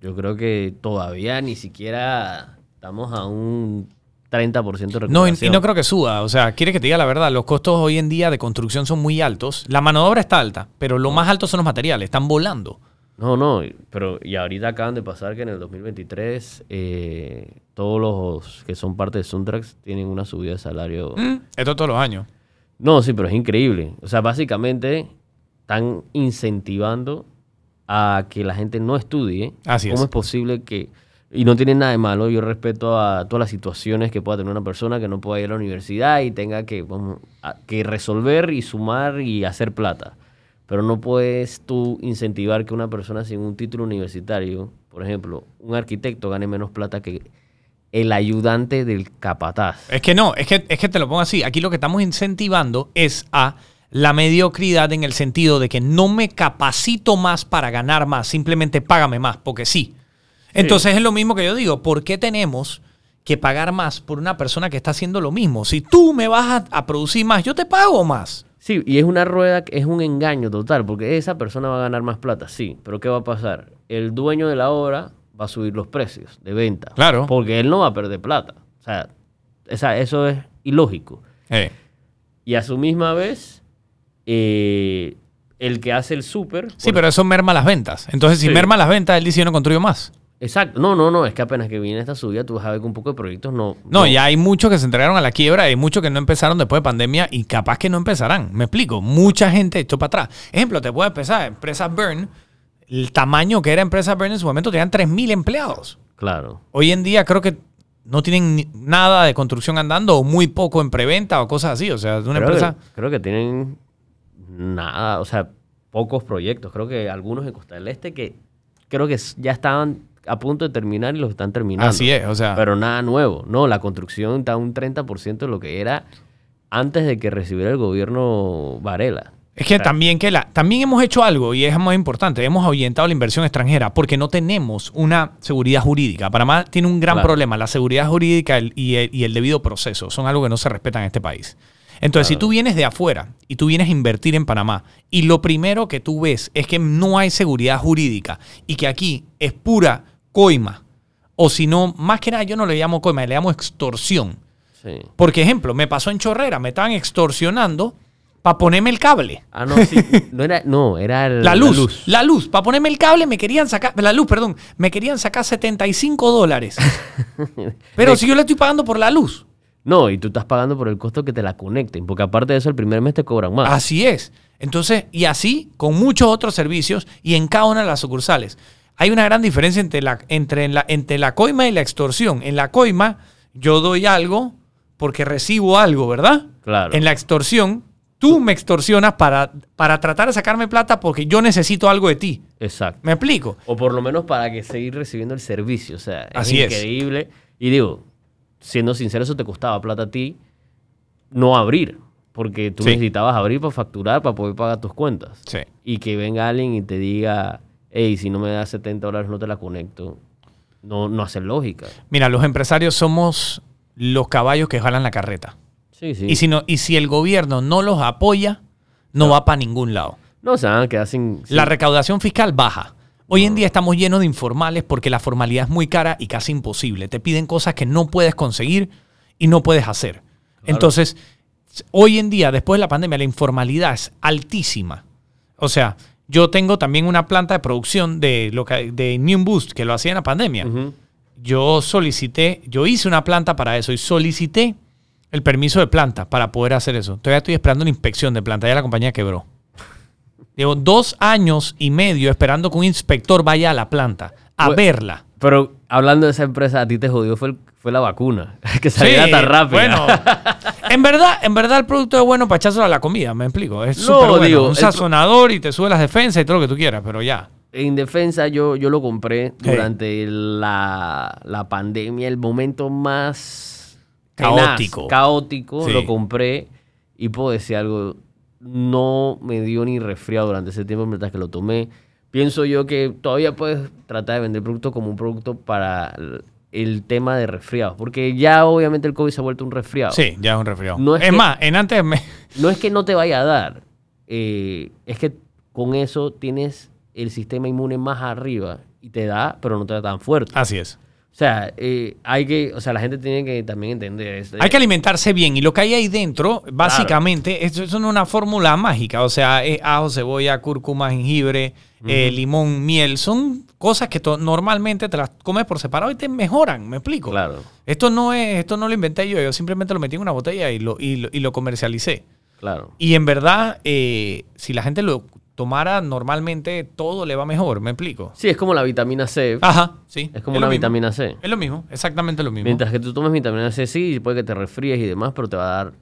yo creo que todavía ni siquiera estamos a un 30% de. No, y, y no creo que suba. O sea, quiere que te diga la verdad. Los costos hoy en día de construcción son muy altos. La mano de obra está alta, pero lo más alto son los materiales. Están volando. No, no, pero y ahorita acaban de pasar que en el 2023 eh, todos los que son parte de Suntrax tienen una subida de salario. Mm, Esto todos los años. No, sí, pero es increíble. O sea, básicamente están incentivando a que la gente no estudie. Así ¿Cómo es. es posible que... Y no tiene nada de malo, yo respeto a todas las situaciones que pueda tener una persona que no pueda ir a la universidad y tenga que, vamos, a- que resolver y sumar y hacer plata. Pero no puedes tú incentivar que una persona sin un título universitario, por ejemplo, un arquitecto gane menos plata que el ayudante del capataz. Es que no, es que, es que te lo pongo así. Aquí lo que estamos incentivando es a la mediocridad en el sentido de que no me capacito más para ganar más, simplemente págame más, porque sí. Entonces es lo mismo que yo digo, ¿por qué tenemos que pagar más por una persona que está haciendo lo mismo? Si tú me vas a, a producir más, yo te pago más. Sí, y es una rueda, que es un engaño total, porque esa persona va a ganar más plata, sí, pero ¿qué va a pasar? El dueño de la obra va a subir los precios de venta. Claro. Porque él no va a perder plata. O sea, esa- eso es ilógico. Y a su misma vez, eh, el que hace el súper... Sí, pero eso merma las ventas. Entonces, si Sí. merma las ventas, él dice yo no construyo más. Exacto. No, no, no, es que apenas que viene esta subida, tú vas a ver que un poco de proyectos no... No, ya hay muchos que se entregaron a la quiebra, hay muchos que no empezaron después de pandemia y capaz que no empezarán. Me explico, mucha gente echó para atrás. Ejemplo, te puedo empezar, empresas Burn, el tamaño que era empresa Verne en su momento, tenían 3.000 empleados. Claro. Hoy en día creo que no tienen nada de construcción andando o muy poco en preventa o cosas así. O sea, es una creo empresa... Que, creo que tienen nada, o sea, pocos proyectos. Creo que algunos en Costa del Este que creo que ya estaban a punto de terminar y los están terminando. Así es, o sea... Pero nada nuevo. No, la construcción está un 30% de lo que era antes de que recibiera el gobierno Varela. Es que también, que la, también hemos hecho algo y es más importante, hemos ahuyentado la inversión extranjera porque no tenemos una seguridad jurídica. Panamá tiene un gran Claro. problema, la seguridad jurídica y el, y el debido proceso son algo que no se respetan en este país. Entonces, si tú vienes de afuera y tú vienes a invertir en Panamá y lo primero que tú ves es que no hay seguridad jurídica y que aquí es pura coima, o si no, más que nada yo no le llamo coima, le llamo extorsión. Sí. Porque, ejemplo, me pasó en Chorrera, me estaban extorsionando para ponerme el cable. Ah, no, sí. No era, no, era el- La luz, la luz, Para ponerme el cable me querían sacar, la luz, perdón, me querían sacar 75 dólares. Pero si yo le estoy pagando por la luz. No, y tú estás pagando por el costo que te la conecten, porque aparte de eso, el primer mes te cobran más. Así es. Entonces, y así con muchos otros servicios y en cada una de las sucursales. Hay una gran diferencia entre la, entre la, entre la coima y la extorsión. En la coima, yo doy algo porque recibo algo, ¿verdad? Claro. En la extorsión, tú me extorsionas para, para tratar de sacarme plata porque yo necesito algo de ti. Exacto. ¿Me explico? O por lo menos para que seguir recibiendo el servicio. O sea, es Así es. increíble. Y digo, siendo sincero, eso te costaba plata a ti no abrir. Porque tú Sí. necesitabas abrir para facturar, para poder pagar tus cuentas. Sí. Y que venga alguien y te diga, hey, si no me das 70 dólares no te la conecto. No, no hace lógica. Mira, los empresarios somos los caballos que jalan la carreta. Sí, sí. Y, si no, y si el gobierno no los apoya, no, No. va para ningún lado. No, se van a quedar sin... sin- La recaudación fiscal baja. Hoy en día estamos llenos de informales porque la formalidad es muy cara y casi imposible. Te piden cosas que no puedes conseguir y no puedes hacer. Entonces, hoy en día, después de la pandemia, la informalidad es altísima. O sea, yo tengo también una planta de producción de, lo que, de New Boost que lo hacía en la pandemia. Yo solicité, yo hice una planta para eso y solicité el permiso de planta para poder hacer eso. Todavía estoy esperando una inspección de planta, ya la compañía quebró. Llevo dos años y medio esperando que un inspector vaya a la planta a Bueno, verla. Pero hablando de esa empresa, a ti te jodió fue, el- fue la vacuna. que saliera tan rápido. Bueno, en verdad, en verdad el producto es bueno para echárselo a la comida, me explico. Es No, súper bueno. digo, un sazonador y te sube las defensas y todo lo que tú quieras, pero ya. En defensa, yo, yo lo compré durante la, la pandemia, el momento más tenaz, Caótico. caótico, Sí. lo compré y puedo decir algo, no me dio ni resfriado durante ese tiempo mientras que lo tomé. Pienso yo que todavía puedes tratar de vender el producto como un producto para el, tema de resfriados, porque ya obviamente el COVID se ha vuelto un resfriado. Sí, ya es un resfriado. No es es que- más, en antes me- No es que no te vaya a dar, eh, es que con eso tienes el sistema inmune más arriba y te da, pero no te da tan fuerte. Así es. O sea, eh, hay que, o sea, la gente tiene que también entender esto. Hay que alimentarse bien y lo que hay ahí dentro, básicamente, esto es una fórmula mágica. O sea, es ajo, cebolla, cúrcuma, jengibre, eh, limón, miel. Son cosas que normalmente te las comes por separado y te mejoran. ¿Me explico? Claro, Esto no es, esto no lo inventé yo. Yo simplemente lo metí en una botella y lo, y lo, y lo comercialicé. claro. Y en verdad, eh, si la gente lo tomara normalmente, todo le va mejor. ¿Me explico? Sí, es como la vitamina C. Ajá, sí. es como lo una vitamina C. Es lo mismo, exactamente lo mismo. Mientras que tú tomes vitamina C, sí, puede que te resfríes y demás, pero te va a dar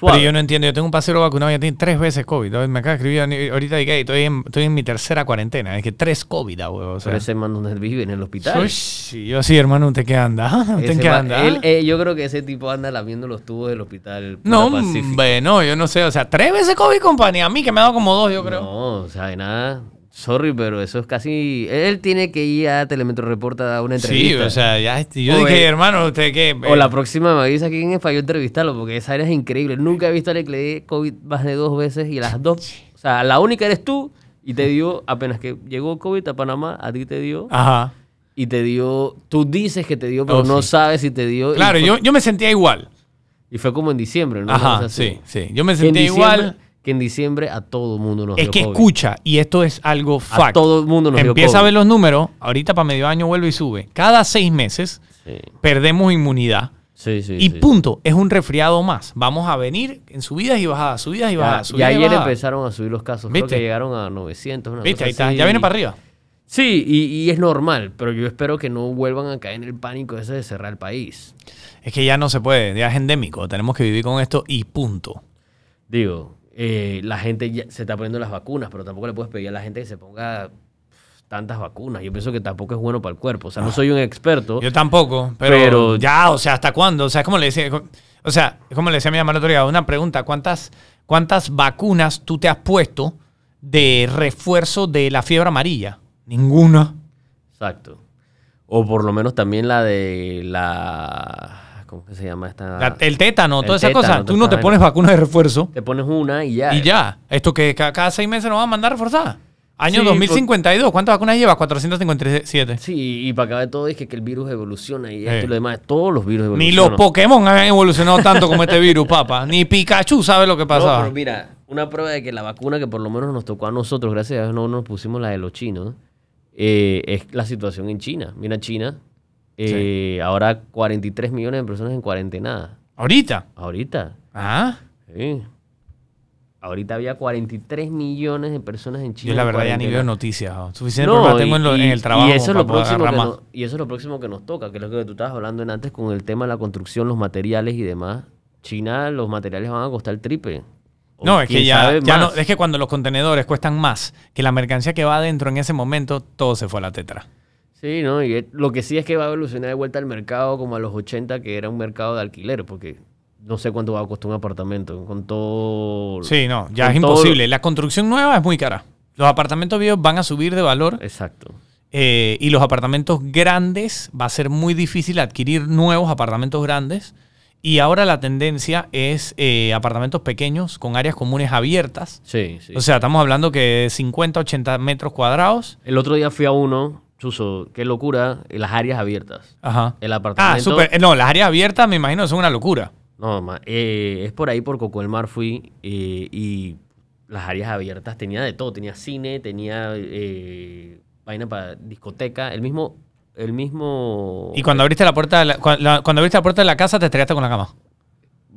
Pero yo no entiendo. Yo tengo un pasero vacunado ya tiene tres veces COVID. Me acaba de escribir ahorita de que estoy en, estoy en mi tercera cuarentena. Es que tres COVID, ah, huevo. O sea, Pero ese man donde vive, en el hospital. Ush, yo sí, hermano, ¿usted qué anda? ¿Usted qué anda? él, eh, yo creo que ese tipo anda lamiendo los tubos del hospital. No, hombre, no, yo no sé. O sea, tres veces COVID, compañía. A mí que me ha dado como dos, yo creo. No, o sea, de nada. Sorry, pero eso es casi. Él tiene que ir a Telemetro Reporta a dar una sí, entrevista. o sea, ya. Yo O, dije, eh, hermano, ¿usted qué? O la próxima me avisa quién es para yo entrevistarlo, porque esa área es increíble. Nunca he visto a alguien que le dé COVID más de dos veces y las dos. O sea, la única eres tú y te dio, apenas que llegó COVID a Panamá, a ti te dio. Ajá. Y te dio. Tú dices que te dio, pero Oh, no sí. sabes si te dio. Claro, fue- yo, yo me sentía igual. Y fue como en diciembre, ¿no? Ajá, sí, sí. Yo me sentía igual. Que en diciembre a todo el mundo nos Es dio que COVID. escucha, y esto es algo A fact. todo el mundo nos dio Empieza a ver los números, ahorita para medio año vuelve y sube. Cada seis meses Sí, perdemos inmunidad sí, sí. y sí. punto, es un resfriado más. Vamos a venir en subidas y bajadas, subidas y Ya, bajadas. y subidas y ayer bajadas. empezaron a subir los casos. Creo ¿Viste? que llegaron a 900. Una ¿Viste? Ahí está, ya viene para arriba. Sí, y, y es normal, pero yo espero que no vuelvan a caer en el pánico ese de cerrar el país. Es que ya no se puede, ya es endémico. Tenemos que vivir con esto y punto. Digo, eh, la gente ya se está poniendo las vacunas, pero tampoco le puedes pedir a la gente que se ponga tantas vacunas. Yo pienso que tampoco es bueno para el cuerpo. O sea, no soy un experto. Yo tampoco, pero, Pero- ya, o sea, ¿hasta cuándo? O sea, es como le decía, o sea, como le decía a mi mamá el otro día, una pregunta, ¿cuántas, ¿cuántas vacunas tú te has puesto de refuerzo de la fiebre amarilla? Ninguna. Exacto. O por lo menos también la de la... ¿Cómo que se llama esta? La- el tétano. El toda esa tétano, cosa. toda Tú no te pones vacuna de refuerzo Te pones una y ya. y ya. Esto que ca- cada, seis meses nos van a mandar a reforzar. Año Sí, 2052. ¿Cuántas vacunas llevas? 457. Sí, y para acabar de todo es que, que el virus evoluciona y esto y lo demás. Todos los virus Ni evolucionan. los Pokémon han evolucionado tanto como este virus, papá. Ni Pikachu sabe lo que No, pasaba. pero mira, una prueba de que la vacuna que por lo menos nos tocó a nosotros, gracias a Dios no nos pusimos la de los chinos, eh, es la situación en China. Mira China, eh, ahora 43 millones de personas en cuarentena. Ahorita. Ahorita, Ah. sí. Ahorita había 43 millones de personas en China. Yo la verdad ya ni veo noticias. Suficiente No, tengo en, lo- y- en el trabajo. Y eso, es lo próximo que nos, más. y eso es lo próximo que nos toca, que es lo que tú estabas hablando en antes con el tema de la construcción, los materiales y demás. China, los materiales van a costar el triple. O No, es que ya, ya no, es que cuando los contenedores cuestan más que la mercancía que va adentro en ese momento, todo se fue a la tetra. Sí, ¿no? Y lo que sí es que va a evolucionar de vuelta al mercado como a los 80, que era un mercado de alquiler, porque no sé cuánto va a costar un apartamento con todo... Sí, no, ya es todo- imposible. La construcción nueva es muy cara. Los apartamentos viejos van a subir de valor Exacto. eh, y los apartamentos grandes va a ser muy difícil adquirir nuevos apartamentos grandes. Y ahora la tendencia es eh, apartamentos pequeños con áreas comunes abiertas. Sí, sí. O sea, estamos hablando que 50, 80 metros cuadrados. el otro día fui a uno, Chuso, qué locura, las áreas abiertas. Ajá. El Ah, apartamento... súper. eh, No, las áreas abiertas me imagino son una locura. No, ma- eh, es por ahí, por Coco del Mar fui eh, y las áreas abiertas tenía de todo. Tenía cine, tenía eh, vaina para discoteca, el mismo... El mismo... Y cuando abriste la puerta de la, cuando, la- cuando abriste la puerta de la casa te estrellaste con la cama.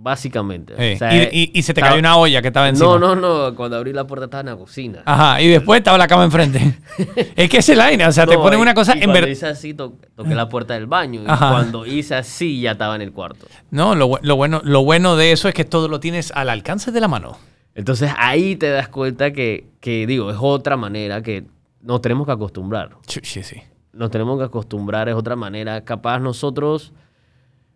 Básicamente. Sí. O sea, y, eh, y- y se te estaba- cayó una olla que estaba encima. No, no, no. Cuando abrí la puerta estaba en la cocina. Ajá, y después estaba la cama enfrente. es que es la vaina, o sea, te ponen una cosa y en cuando verdad. hice así, to- toqué la puerta del baño. Y Ajá. cuando hice así, ya estaba en el cuarto. No, lo, lo bueno, lo bueno de eso es que todo lo tienes al alcance de la mano. Entonces ahí te das cuenta que, que, digo, es otra manera que nos tenemos que acostumbrar. Sí, sí, sí. Nos tenemos que acostumbrar, es otra manera. Capaz nosotros...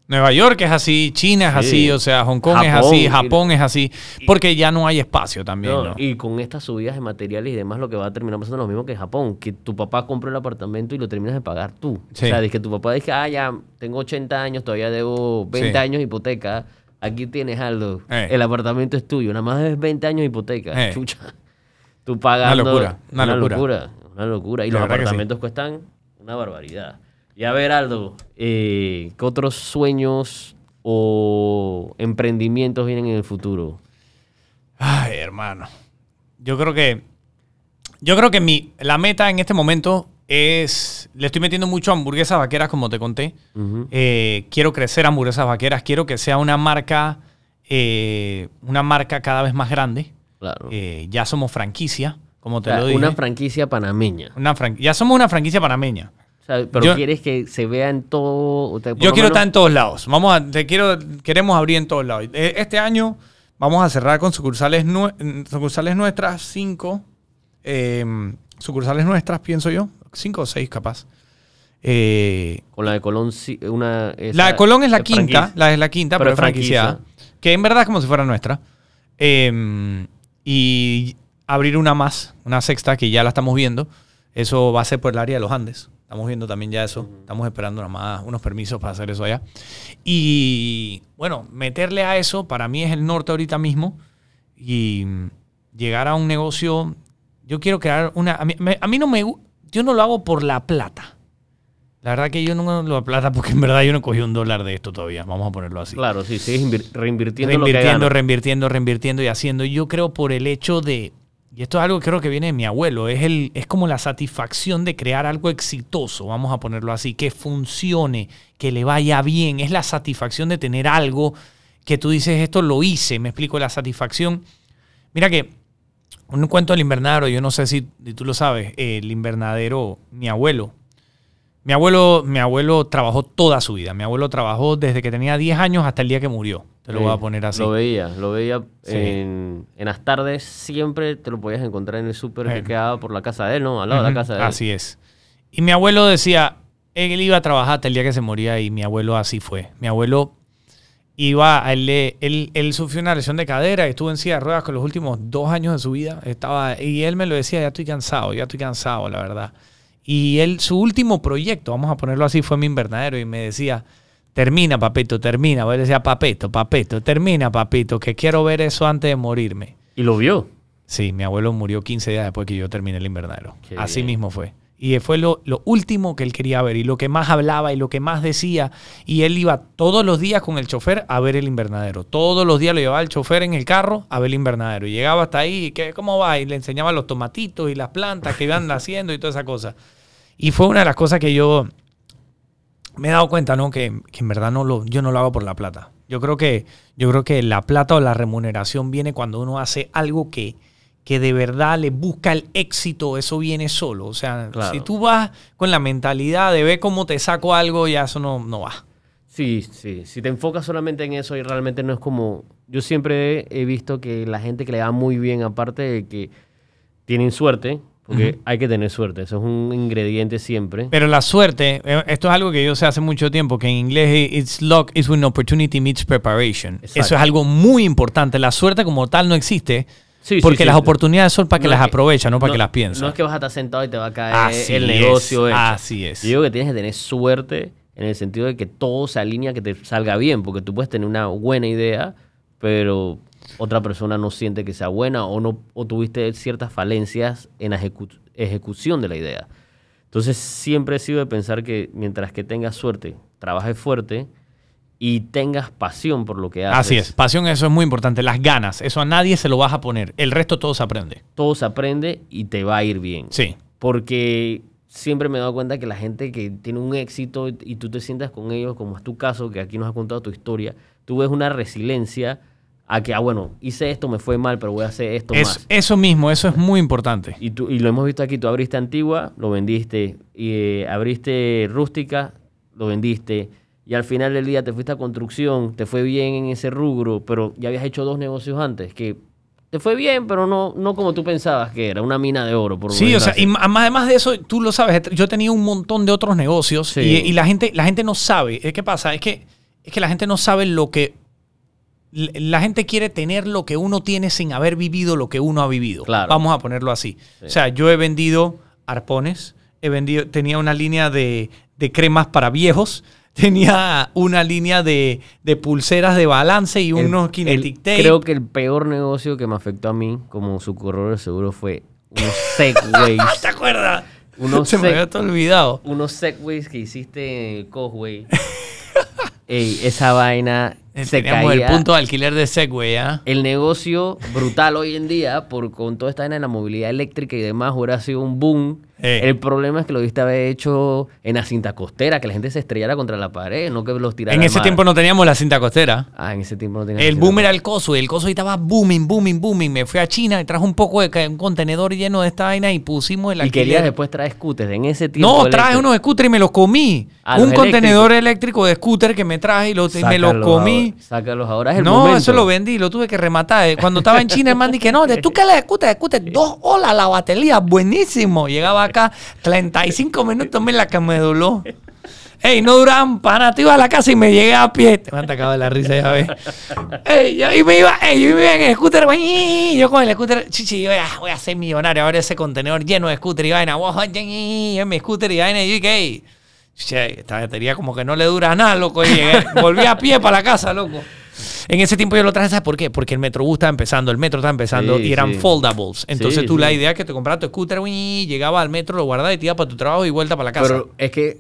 Nueva York es así, China es Sí. así, o sea, Hong Kong es Japón, así, y- Japón es así, porque ya no hay espacio también. no, ¿no? Y con estas subidas de materiales y demás, lo que va a terminar pasando es lo mismo que en Japón, que tu papá compró el apartamento y lo terminas de pagar tú. Sí. O sea, de que tu papá dice, ah, ya, tengo 80 años, todavía debo 20 Sí. años de hipoteca. Aquí tienes algo. Eh. El apartamento es tuyo, nada más debes 20 años de hipoteca. Eh. Chucha. Tú pagando. Una locura, una locura. Una locura. Y los apartamentos cuestan una barbaridad. Y a ver, Aldo, eh, ¿qué otros sueños o emprendimientos vienen en el futuro? Ay, hermano. Yo creo que. Yo creo que mi, la meta en este momento es. Le estoy metiendo mucho a hamburguesas vaqueras, como te conté. Eh, quiero crecer hamburguesas vaqueras. Quiero que sea una marca. eh, una marca cada vez más grande. Claro. Eh, ya somos franquicia, como O te sea, lo dije. una franquicia panameña. Una fran- ya somos una franquicia panameña. Sea, pero Yo- quieres que se vea en todo. Yo quiero menos- estar en todos lados. Vamos a, te quiero, queremos abrir en todos lados. Eh, Este año vamos a cerrar con sucursales, sucursales nuestras, cinco. eh, sucursales nuestras, pienso yo. Cinco o seis, capaz. Eh, Con la de Colón, una. esa- la de Colón es la quinta, la es la quinta, pero, Pero es franquiciada. franquicia. Que en verdad es como si fuera nuestra. Eh, y abrir una más, una sexta, que ya la estamos viendo. Eso va a ser por el área de los Andes. Estamos viendo también ya eso. Estamos esperando nada más unos permisos para hacer eso allá. Y bueno, meterle a eso para mí es el norte ahorita mismo. Y mm, llegar a un negocio. Yo quiero crear una. A mí, me- a mí no me. Yo no lo hago por la plata. La verdad que yo no lo plata porque en verdad yo no cogí un dólar de esto todavía. Vamos a ponerlo así. Claro, sí, sigues invir- reinvirtiendo lo que Reinvirtiendo, reinvirtiendo, reinvirtiendo y haciendo. Yo creo por el hecho de, y esto es algo que creo que viene de mi abuelo, es, el, es como la satisfacción de crear algo exitoso, vamos a ponerlo así, que funcione, que le vaya bien. Es la satisfacción de tener algo que tú dices, esto lo hice, me explico, la satisfacción. Mira que un cuento del invernadero, yo no sé si, si tú lo sabes, el invernadero, mi abuelo. Mi abuelo, mi abuelo trabajó toda su vida. Mi abuelo trabajó desde que tenía 10 años hasta el día que murió. Te lo voy a poner así. Lo veía, lo veía Sí. en, en las tardes, siempre te lo podías encontrar en el súper que quedaba por la casa de él, ¿no? Al lado de la casa de él. Así es. Y mi abuelo decía, él iba a trabajar hasta el día que se moría y mi abuelo así fue. Mi abuelo iba, a él, él, él sufrió una lesión de cadera y estuvo en silla de ruedas con los últimos dos años de su vida. Estaba, y él me lo decía, ya estoy cansado, ya estoy cansado, la verdad. Y él, su último proyecto, vamos a ponerlo así, fue mi invernadero y me decía, termina, papito, termina. Yo le decía, papito, papito, termina, papito, que quiero ver eso antes de morirme. Y lo vio. Sí, mi abuelo murió 15 días después que yo terminé el invernadero. Qué Así bien. mismo fue. Y fue lo, lo último que él quería ver y lo que más hablaba y lo que más decía. Y él iba todos los días con el chofer a ver el invernadero. Todos los días lo llevaba el chofer en el carro a ver el invernadero. Y llegaba hasta ahí, y que, ¿cómo va? Y le enseñaba los tomatitos y las plantas que iban haciendo y toda esa cosa. Y fue una de las cosas que yo me he dado cuenta, ¿no? Que, que en verdad no lo, yo no lo hago por la plata. Yo creo que, yo creo que la plata o la remuneración viene cuando uno hace algo que, que de verdad le busca el éxito, eso viene solo. O sea, Claro. si tú vas con la mentalidad de ver cómo te saco algo, ya eso no, no va. Sí, sí. Si te enfocas solamente en eso y realmente no es como... Yo siempre he visto que la gente que le va muy bien, aparte de que tienen suerte, porque hay que tener suerte, eso es un ingrediente siempre. Pero la suerte, eh, esto es algo que yo sé hace mucho tiempo, que en inglés it's luck is when opportunity meets preparation. Exacto. Eso es algo muy importante. La suerte como tal no existe Sí, porque sí. las oportunidades son para que No las aprovechas, no para que las piensas. No es que vas a estar sentado y te va a caer Así el es, negocio. hecho. así es. Yo digo que tienes que tener suerte en el sentido de que todo se alinea, que te salga bien, porque tú puedes tener una buena idea, pero otra persona no siente que sea buena o no o tuviste ciertas falencias en la ejecu- ejecución de la idea. Entonces siempre he sido de pensar que mientras que tengas suerte, trabajes fuerte y tengas pasión por lo que haces. Así es. Pasión, eso es muy importante. Las ganas, eso a nadie se lo vas a poner. El resto todo se aprende. Todo se aprende y te va a ir bien. Sí. Porque siempre me he dado cuenta que la gente que tiene un éxito y tú te sientas con ellos, como es tu caso, que aquí nos has contado tu historia, tú ves una resiliencia a que, ah, bueno, hice esto, me fue mal, pero voy a hacer esto Es- más. eso mismo, eso es muy importante. Y, tú, y lo hemos visto aquí, tú abriste Antigua, lo vendiste, y eh, abriste Rústica, lo vendiste, y al final del día te fuiste a construcción, te fue bien en ese rubro, pero ya habías hecho dos negocios antes, que te fue bien, pero no, no como tú pensabas que era, una mina de oro. Por Sí, o sea, así. y además de eso, tú lo sabes, yo tenía un montón de otros negocios Sí. y, y la, gente, la gente no sabe. ¿Eh, ¿Qué pasa? Es que, es que la gente no sabe lo que... La gente quiere tener lo que uno tiene sin haber vivido lo que uno ha vivido. Claro. Vamos a ponerlo así. Sí. O sea, yo he vendido arpones, he vendido, tenía una línea de, de cremas para viejos, tenía una línea de, de pulseras de balance y El- unos el- kinetic tape. Creo que el peor negocio que me afectó a mí como su corredor de seguro fue unos segways. ¿Te acuerdas? unos, Se me había olvidado. unos segways que hiciste en el Causeway. Ey, esa vaina se Eh, Teníamos caía. el punto de alquiler de Segway, ¿ah? El negocio brutal hoy en día, por, con toda esta vaina de la movilidad eléctrica y demás, hubiera sido un boom. Eh. El problema es que lo viste haber hecho en la cinta costera, que la gente se estrellara contra la pared, no que los tirara En ese tiempo no teníamos la cinta costera. Ah, en ese tiempo no tenía El boom era el coso y el coso ahí estaba booming, booming, booming. Me fui a China y traje un poco de un contenedor lleno de esta vaina y pusimos el Y querías después traer scooters. En ese tiempo. No, traje eléctrico. unos scooters y me los comí. Ah, un los contenedor eléctrico de scooter que me traje y, me los comí. ahora, sácalos ahora. Es el No, momento. eso lo vendí, lo tuve que rematar. Eh, Cuando estaba en China, el man dije, no, de tú que le scooter, scooter, dos olas la batería, buenísimo. Llegaba acá, 35 minutos, me la que me doló. Ey, no duraban para. Te iba a la casa y me llegué a pie. Me atacaba de la risa, ya ves. Ey, yo, y me iba, ey, yo iba en el scooter, yo con el scooter, chichi, voy a, voy a ser millonario. Ahora ese contenedor lleno de scooter y vaina. Wow, en mi scooter y vaina. Y dije, esta batería como que no le dura nada, loco. Y volví a pie para la casa, loco. En ese tiempo yo lo traje, ¿sabes por qué? Porque el Metrobús estaba empezando, el metro estaba empezando Sí, y eran sí. foldables. Entonces Sí, tú la idea es que te comprabas tu scooter, güey, llegaba al metro, lo guardabas y te ibas para tu trabajo y vuelta para la casa. Pero es que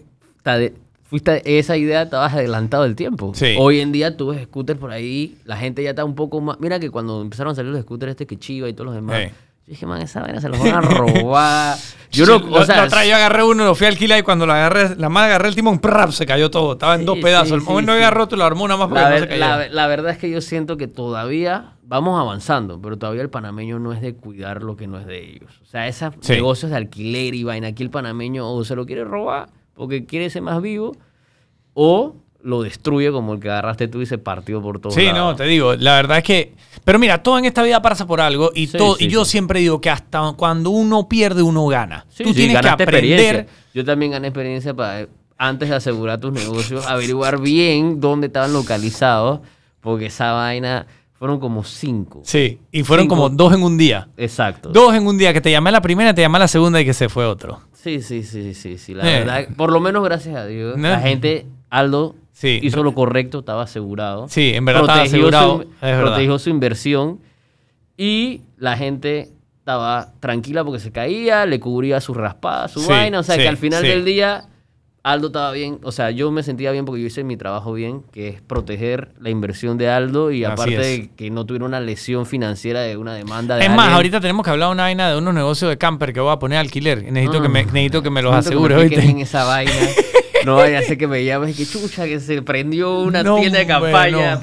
fuiste esa idea, estabas adelantado del tiempo. Hoy en día tú ves scooters por ahí, la gente ya está un poco más. Mira que cuando empezaron a salir los scooters este que chiva y todos los demás. Yo dije, man, esa vaina se la van a robar. Yo no, o sea, la otra yo agarré uno, lo fui a alquilar y cuando lo agarré, la más agarré el timón, se cayó todo. Estaba en Sí, dos pedazos. sí, el sí, momento no sí. había roto, lo armó una más no ver- se cayó. la- la verdad es que yo siento que todavía vamos avanzando, pero todavía el panameño no es de cuidar lo que no es de ellos. O sea, esos negocios de alquiler y vaina, aquí el panameño o se lo quiere robar porque quiere ser más vivo o lo destruye como el que agarraste tú y se partió por todos Sí, lados. no, te digo, la verdad es que... Pero mira, todo en esta vida pasa por algo y, Sí, todo, sí, y yo sí. siempre digo que hasta cuando uno pierde, uno gana. Tú tienes que aprender... Yo también gané experiencia para, antes de asegurar tus negocios, averiguar bien dónde estaban localizados, porque esa vaina fueron como cinco. Sí, y fueron Cinco. como dos en un día. Exacto. Dos en un día, que te llamé la primera, te llamé la segunda y que se fue otro. Sí, sí, sí, sí, sí. La Eh. verdad, por lo menos gracias a Dios, No. la gente, Aldo, Sí. hizo lo correcto, estaba asegurado. Sí, en verdad estaba asegurado, su- es verdad. protegió su inversión y la gente estaba tranquila porque se caía, le cubría su raspada, su Sí, vaina. O sea, sí, que al final sí. del día, Aldo estaba bien. O sea, yo me sentía bien porque yo hice mi trabajo bien, que es proteger la inversión de Aldo y aparte de que no tuviera una lesión financiera de una demanda de Es más, ahorita tenemos que hablar una vaina de unos negocios de camper que voy a poner alquiler. Necesito, Ah. que, me, necesito que me los Necesito que asegure, me expliques ¿oíste? bien esa vaina. No vaya a ser que me llames y que chucha, que se prendió una No, tienda de campaña.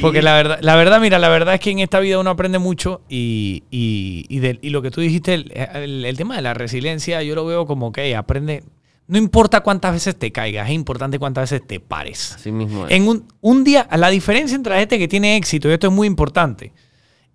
Porque la verdad, la verdad, mira, la verdad es que en esta vida uno aprende mucho y, y, y, de- y lo que tú dijiste, el, el- el tema de la resiliencia, yo lo veo como que aprende. No importa cuántas veces te caigas, es importante cuántas veces te pares. Así mismo es. En un, un día, la diferencia entre la gente que tiene éxito, y esto es muy importante,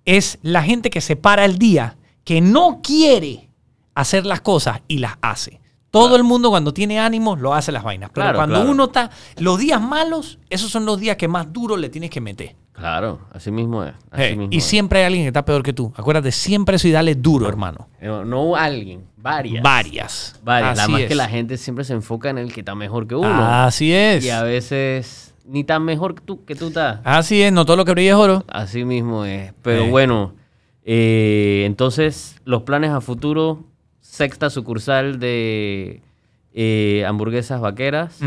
es la gente que se para el día, que no quiere hacer las cosas y las hace. Todo el mundo cuando tiene ánimos lo hace las vainas. Pero Claro, cuando claro. uno está, los días malos, esos son los días que más duro le tienes que meter. Claro, así mismo es. así Eh, mismo y es. siempre hay alguien que está peor que tú. Acuérdate, siempre eso y dale duro, hermano. No, no alguien, varias. Varias. Varias. La Así más es. que la gente siempre se enfoca en el que está mejor que uno. Así es. Y a veces ni tan mejor que tú, que tú estás. Así es, no todo lo que brilla es oro. Así mismo es. Pero Eh. bueno, eh, entonces los planes a futuro, sexta sucursal de eh, hamburguesas vaqueras.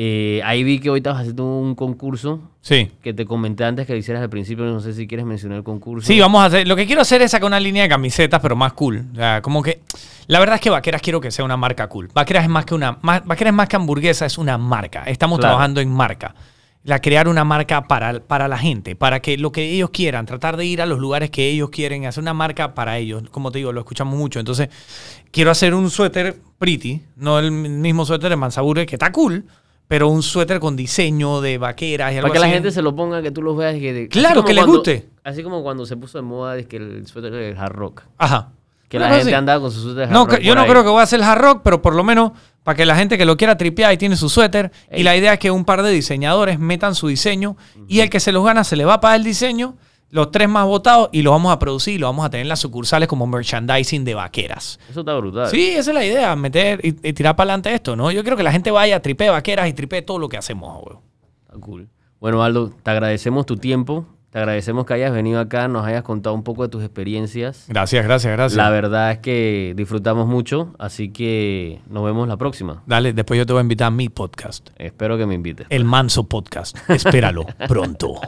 Eh, ahí vi que hoy estabas haciendo un concurso Sí. que te comenté antes que lo hicieras al principio. No sé si quieres mencionar el concurso. Sí, vamos a hacer. Lo que quiero hacer es sacar una línea de camisetas, pero más cool. O sea, como que. La verdad es que Vaqueras quiero que sea una marca cool. Vaqueras es más que una. más- Vaqueras es más que hamburguesa, es una marca. Estamos Claro. trabajando en marca. La crear una marca para, para la gente, para que lo que ellos quieran, tratar de ir a los lugares que ellos quieren, hacer una marca para ellos. Como te digo, lo escuchamos mucho. Entonces, quiero hacer un suéter pretty, no el mismo suéter de Mansabure, que está cool, pero un suéter con diseño de vaqueras y algo Para que la gente se lo ponga, que tú los veas y que... Claro, que cuando- guste. Así como cuando se puso de moda es que el suéter del hard rock. Ajá. Que la gente así. andaba con sus suéteres No, yo no ahí. creo que voy a hacer hard rock, pero por lo menos para que la gente que lo quiera tripear y tiene su suéter. Y la idea es que un par de diseñadores metan su diseño y el que se los gana se le va a pagar el diseño, los tres más votados, y lo vamos a producir y lo vamos a tener en las sucursales como merchandising de vaqueras. Eso está brutal. Sí, esa es la idea, meter y, y tirar para adelante esto, ¿no? Yo quiero que la gente vaya, tripee vaqueras y tripee todo lo que hacemos, güey. Está cool. Bueno, Aldo, te agradecemos tu tiempo. Te agradecemos que hayas venido acá, nos hayas contado un poco de tus experiencias. Gracias, gracias, gracias. La verdad es que disfrutamos mucho, así que nos vemos la próxima. Dale, después yo te voy a invitar a mi podcast, Espero que me invites. el Manso Podcast. Espéralo pronto.